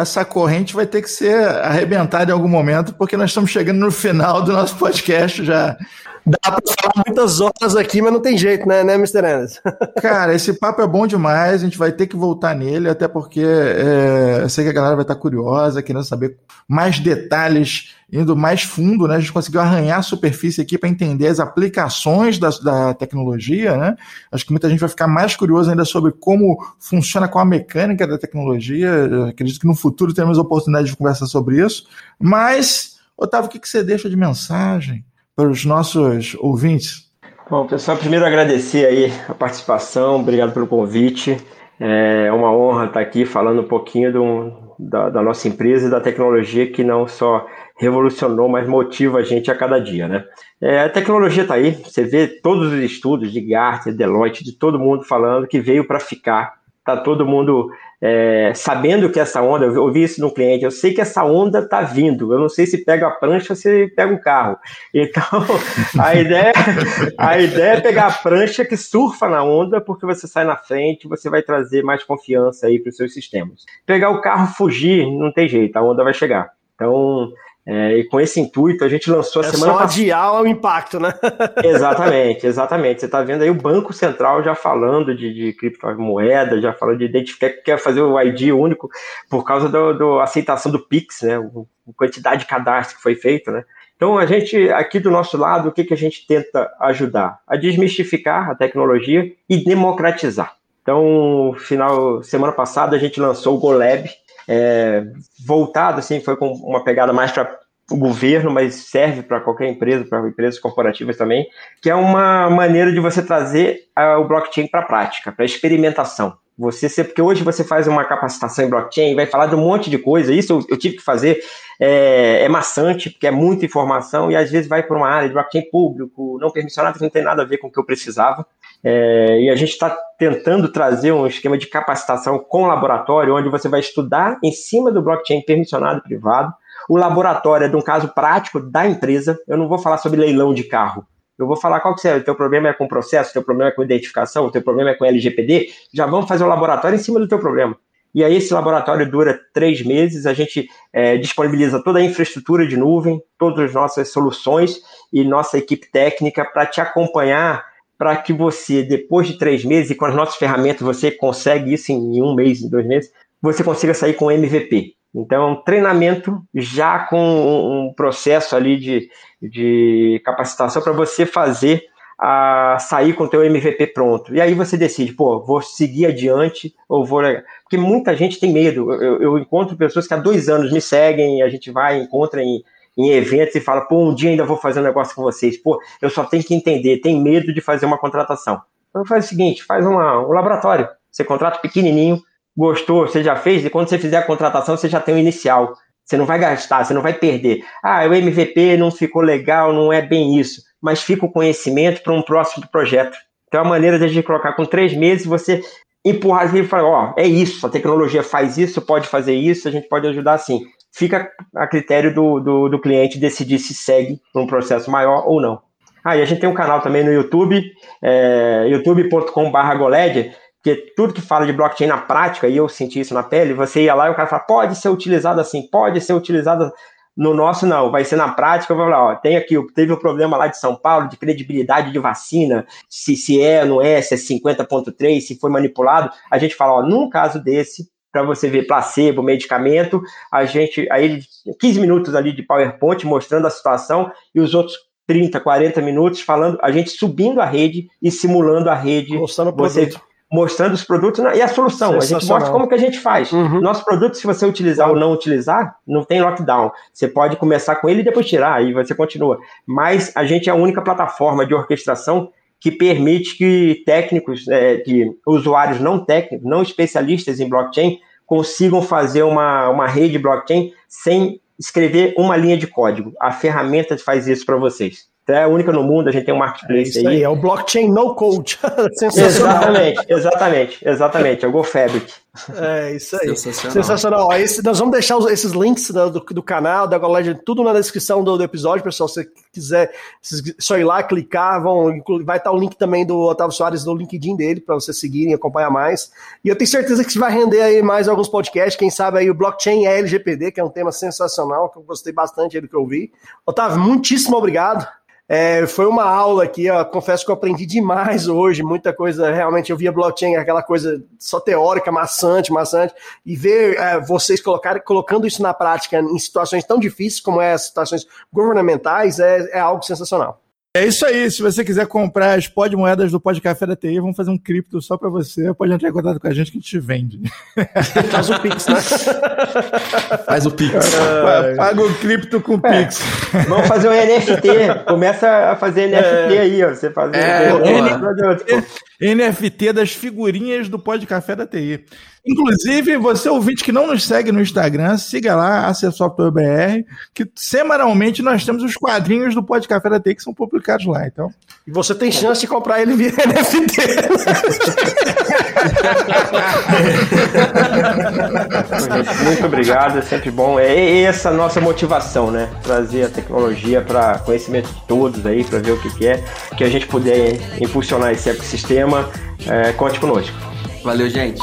essa corrente vai ter que ser arrebentada em algum momento, porque nós estamos chegando no final do nosso podcast já. Dá pra falar muitas horas aqui, mas não tem jeito, né, né, Mr. Anderson? Cara, esse papo é bom demais, a gente vai ter que voltar nele, até porque é, eu sei que a galera vai estar curiosa, querendo saber mais detalhes, indo mais fundo, né? A gente conseguiu arranhar a superfície aqui para entender as aplicações da, da tecnologia, né? Acho que muita gente vai ficar mais curioso ainda sobre como funciona, qual a mecânica da tecnologia. Eu acredito que no futuro teremos oportunidade de conversar sobre isso. Mas, Otávio, o que, que você deixa de mensagem para os nossos ouvintes? Bom, pessoal, primeiro agradecer aí a participação, obrigado pelo convite. É uma honra estar aqui falando um pouquinho do, da, da, nossa empresa e da tecnologia que não só revolucionou, mas motiva a gente a cada dia, né? É, a tecnologia está aí, você vê todos os estudos de Gartner, Deloitte, de todo mundo falando que veio para ficar. Tá todo mundo é, sabendo que essa onda, eu ouvi isso no cliente, eu sei que essa onda está vindo, eu não sei se pega a prancha ou se pega o carro. Então, a ideia, a ideia é pegar a prancha que surfa na onda, porque você sai na frente, você vai trazer mais confiança aí para os seus sistemas. Pegar o carro, fugir, não tem jeito, a onda vai chegar. Então, é, e com esse intuito, a gente lançou a é semana só adiar o impacto, né? exatamente, exatamente. Você está vendo aí o Banco Central já falando de, de criptomoeda, já falando de identificar que quer fazer o ID único por causa da aceitação do Pix, né? A quantidade de cadastro que foi feito, né? Então, a gente, aqui do nosso lado, o que, que a gente tenta ajudar? A desmistificar a tecnologia e democratizar. Então, final semana passada, a gente lançou o GoLab, é, voltado, assim, foi com uma pegada mais para o governo, mas serve para qualquer empresa, para empresas corporativas também, que é uma maneira de você trazer uh, o blockchain para a prática, para experimentação. Você porque hoje você faz uma capacitação em blockchain, vai falar de um monte de coisa, isso eu, eu tive que fazer, é, é, maçante, porque é muita informação, e às vezes vai para uma área de blockchain público, não permissionado, que não tem nada a ver com o que eu precisava. É, e a gente está tentando trazer um esquema de capacitação com laboratório, onde você vai estudar em cima do blockchain permissionado privado. O laboratório é de um caso prático da empresa. Eu não vou falar sobre leilão de carro. Eu vou falar qual que é. O teu problema é com processo, o teu problema é com identificação, o teu problema é com LGPD. Já vamos fazer o um laboratório em cima do teu problema. E aí esse laboratório dura três meses, a gente é, disponibiliza toda a infraestrutura de nuvem, todas as nossas soluções e nossa equipe técnica para te acompanhar para que você, depois de três meses, e com as nossas ferramentas você consegue isso em um mês, em dois meses, você consiga sair com MVP. Então, treinamento já com um processo ali de, de capacitação para você fazer a sair com o teu MVP pronto. E aí você decide, pô, vou seguir adiante ou vou... Porque muita gente tem medo. Eu, eu encontro pessoas que há dois anos me seguem, a gente vai, encontra em, em eventos e fala, pô, um dia ainda vou fazer um negócio com vocês. Pô, eu só tenho que entender, tem medo de fazer uma contratação. Então faz o seguinte, faz uma, um laboratório. Você contrata pequenininho, gostou, você já fez, e quando você fizer a contratação, você já tem o inicial. Você não vai gastar, você não vai perder. Ah, o MVP não ficou legal, não é bem isso. Mas fica o conhecimento para um próximo projeto. Então a maneira de a gente colocar com três meses, você empurrar e falar, ó, oh, é isso, a tecnologia faz isso, pode fazer isso, a gente pode ajudar assim fica a critério do, do, do cliente decidir se segue num processo maior ou não. Ah, e a gente tem um canal também no YouTube, é, youtube.com.br que tudo que fala de blockchain na prática, e eu senti isso na pele, você ia lá e o cara fala, pode ser utilizado assim, pode ser utilizado no nosso não, vai ser na prática, eu vou falar, ó, tem aqui, teve o um problema lá de São Paulo de credibilidade de vacina, se, se é, não é, se é 50.3, se foi manipulado, a gente fala, ó, num caso desse, para você ver placebo, medicamento, a gente, aí 15 minutos ali de PowerPoint mostrando a situação e os outros 30, 40 minutos falando, a gente subindo a rede e simulando a rede, mostrando você mostrando os produtos e a solução. A gente mostra como que a gente faz. Uhum. Nosso produto, se você utilizar ou não utilizar, não tem lockdown. Você pode começar com ele e depois tirar, e você continua. Mas a gente é a única plataforma de orquestração que permite que técnicos, é, que usuários não técnicos, não especialistas em blockchain, consigam fazer uma, uma rede blockchain sem escrever uma linha de código. A ferramenta faz isso para vocês. É a única no mundo, a gente tem um marketplace é isso aí. aí. É o blockchain no code. exatamente, exatamente, exatamente. É o GoFabric. É isso aí. Sensacional. Sensacional. Esse, nós vamos deixar esses links do, do canal, da GoLegend, tudo na descrição do, do, episódio, pessoal. Se você quiser só ir lá, clicar, vão, vai estar o link também do Otávio Soares no LinkedIn dele, para vocês seguirem, acompanhar mais. E eu tenho certeza que vai render aí mais alguns podcasts, quem sabe aí o blockchain é LGPD, que é um tema sensacional, que eu gostei bastante do que eu vi. Otávio, muitíssimo obrigado. É, foi uma aula aqui, ó, confesso que eu aprendi demais hoje, muita coisa, realmente eu via blockchain, aquela coisa só teórica, maçante, maçante, e ver é, vocês colocar, colocando isso na prática em situações tão difíceis como é as situações governamentais é, é algo sensacional. É isso aí. Se você quiser comprar as pod moedas do Pod Café da TI, vamos fazer um cripto só para você. Pode entrar em contato com a gente que a gente vende. Faz o Pix, né? Faz o Pix. É, paga o cripto com o é. Pix. Vamos fazer um NFT. Começa a fazer NFT é. aí, ó. Você fazer é, NFT, NFT das figurinhas do Pod Café da TI. Inclusive, você ouvinte que não nos segue no Instagram, siga lá, AcessoftwareBR, que semanalmente nós temos os quadrinhos do Pod Café da TI que são publicados lá. Então. E você tem chance de comprar ele via NFT. Muito obrigado, é sempre bom. É essa a nossa motivação, né? Trazer a tecnologia para conhecimento de todos aí, para ver o que, que é, que a gente puder impulsionar esse ecossistema. É, conte conosco. Valeu, gente.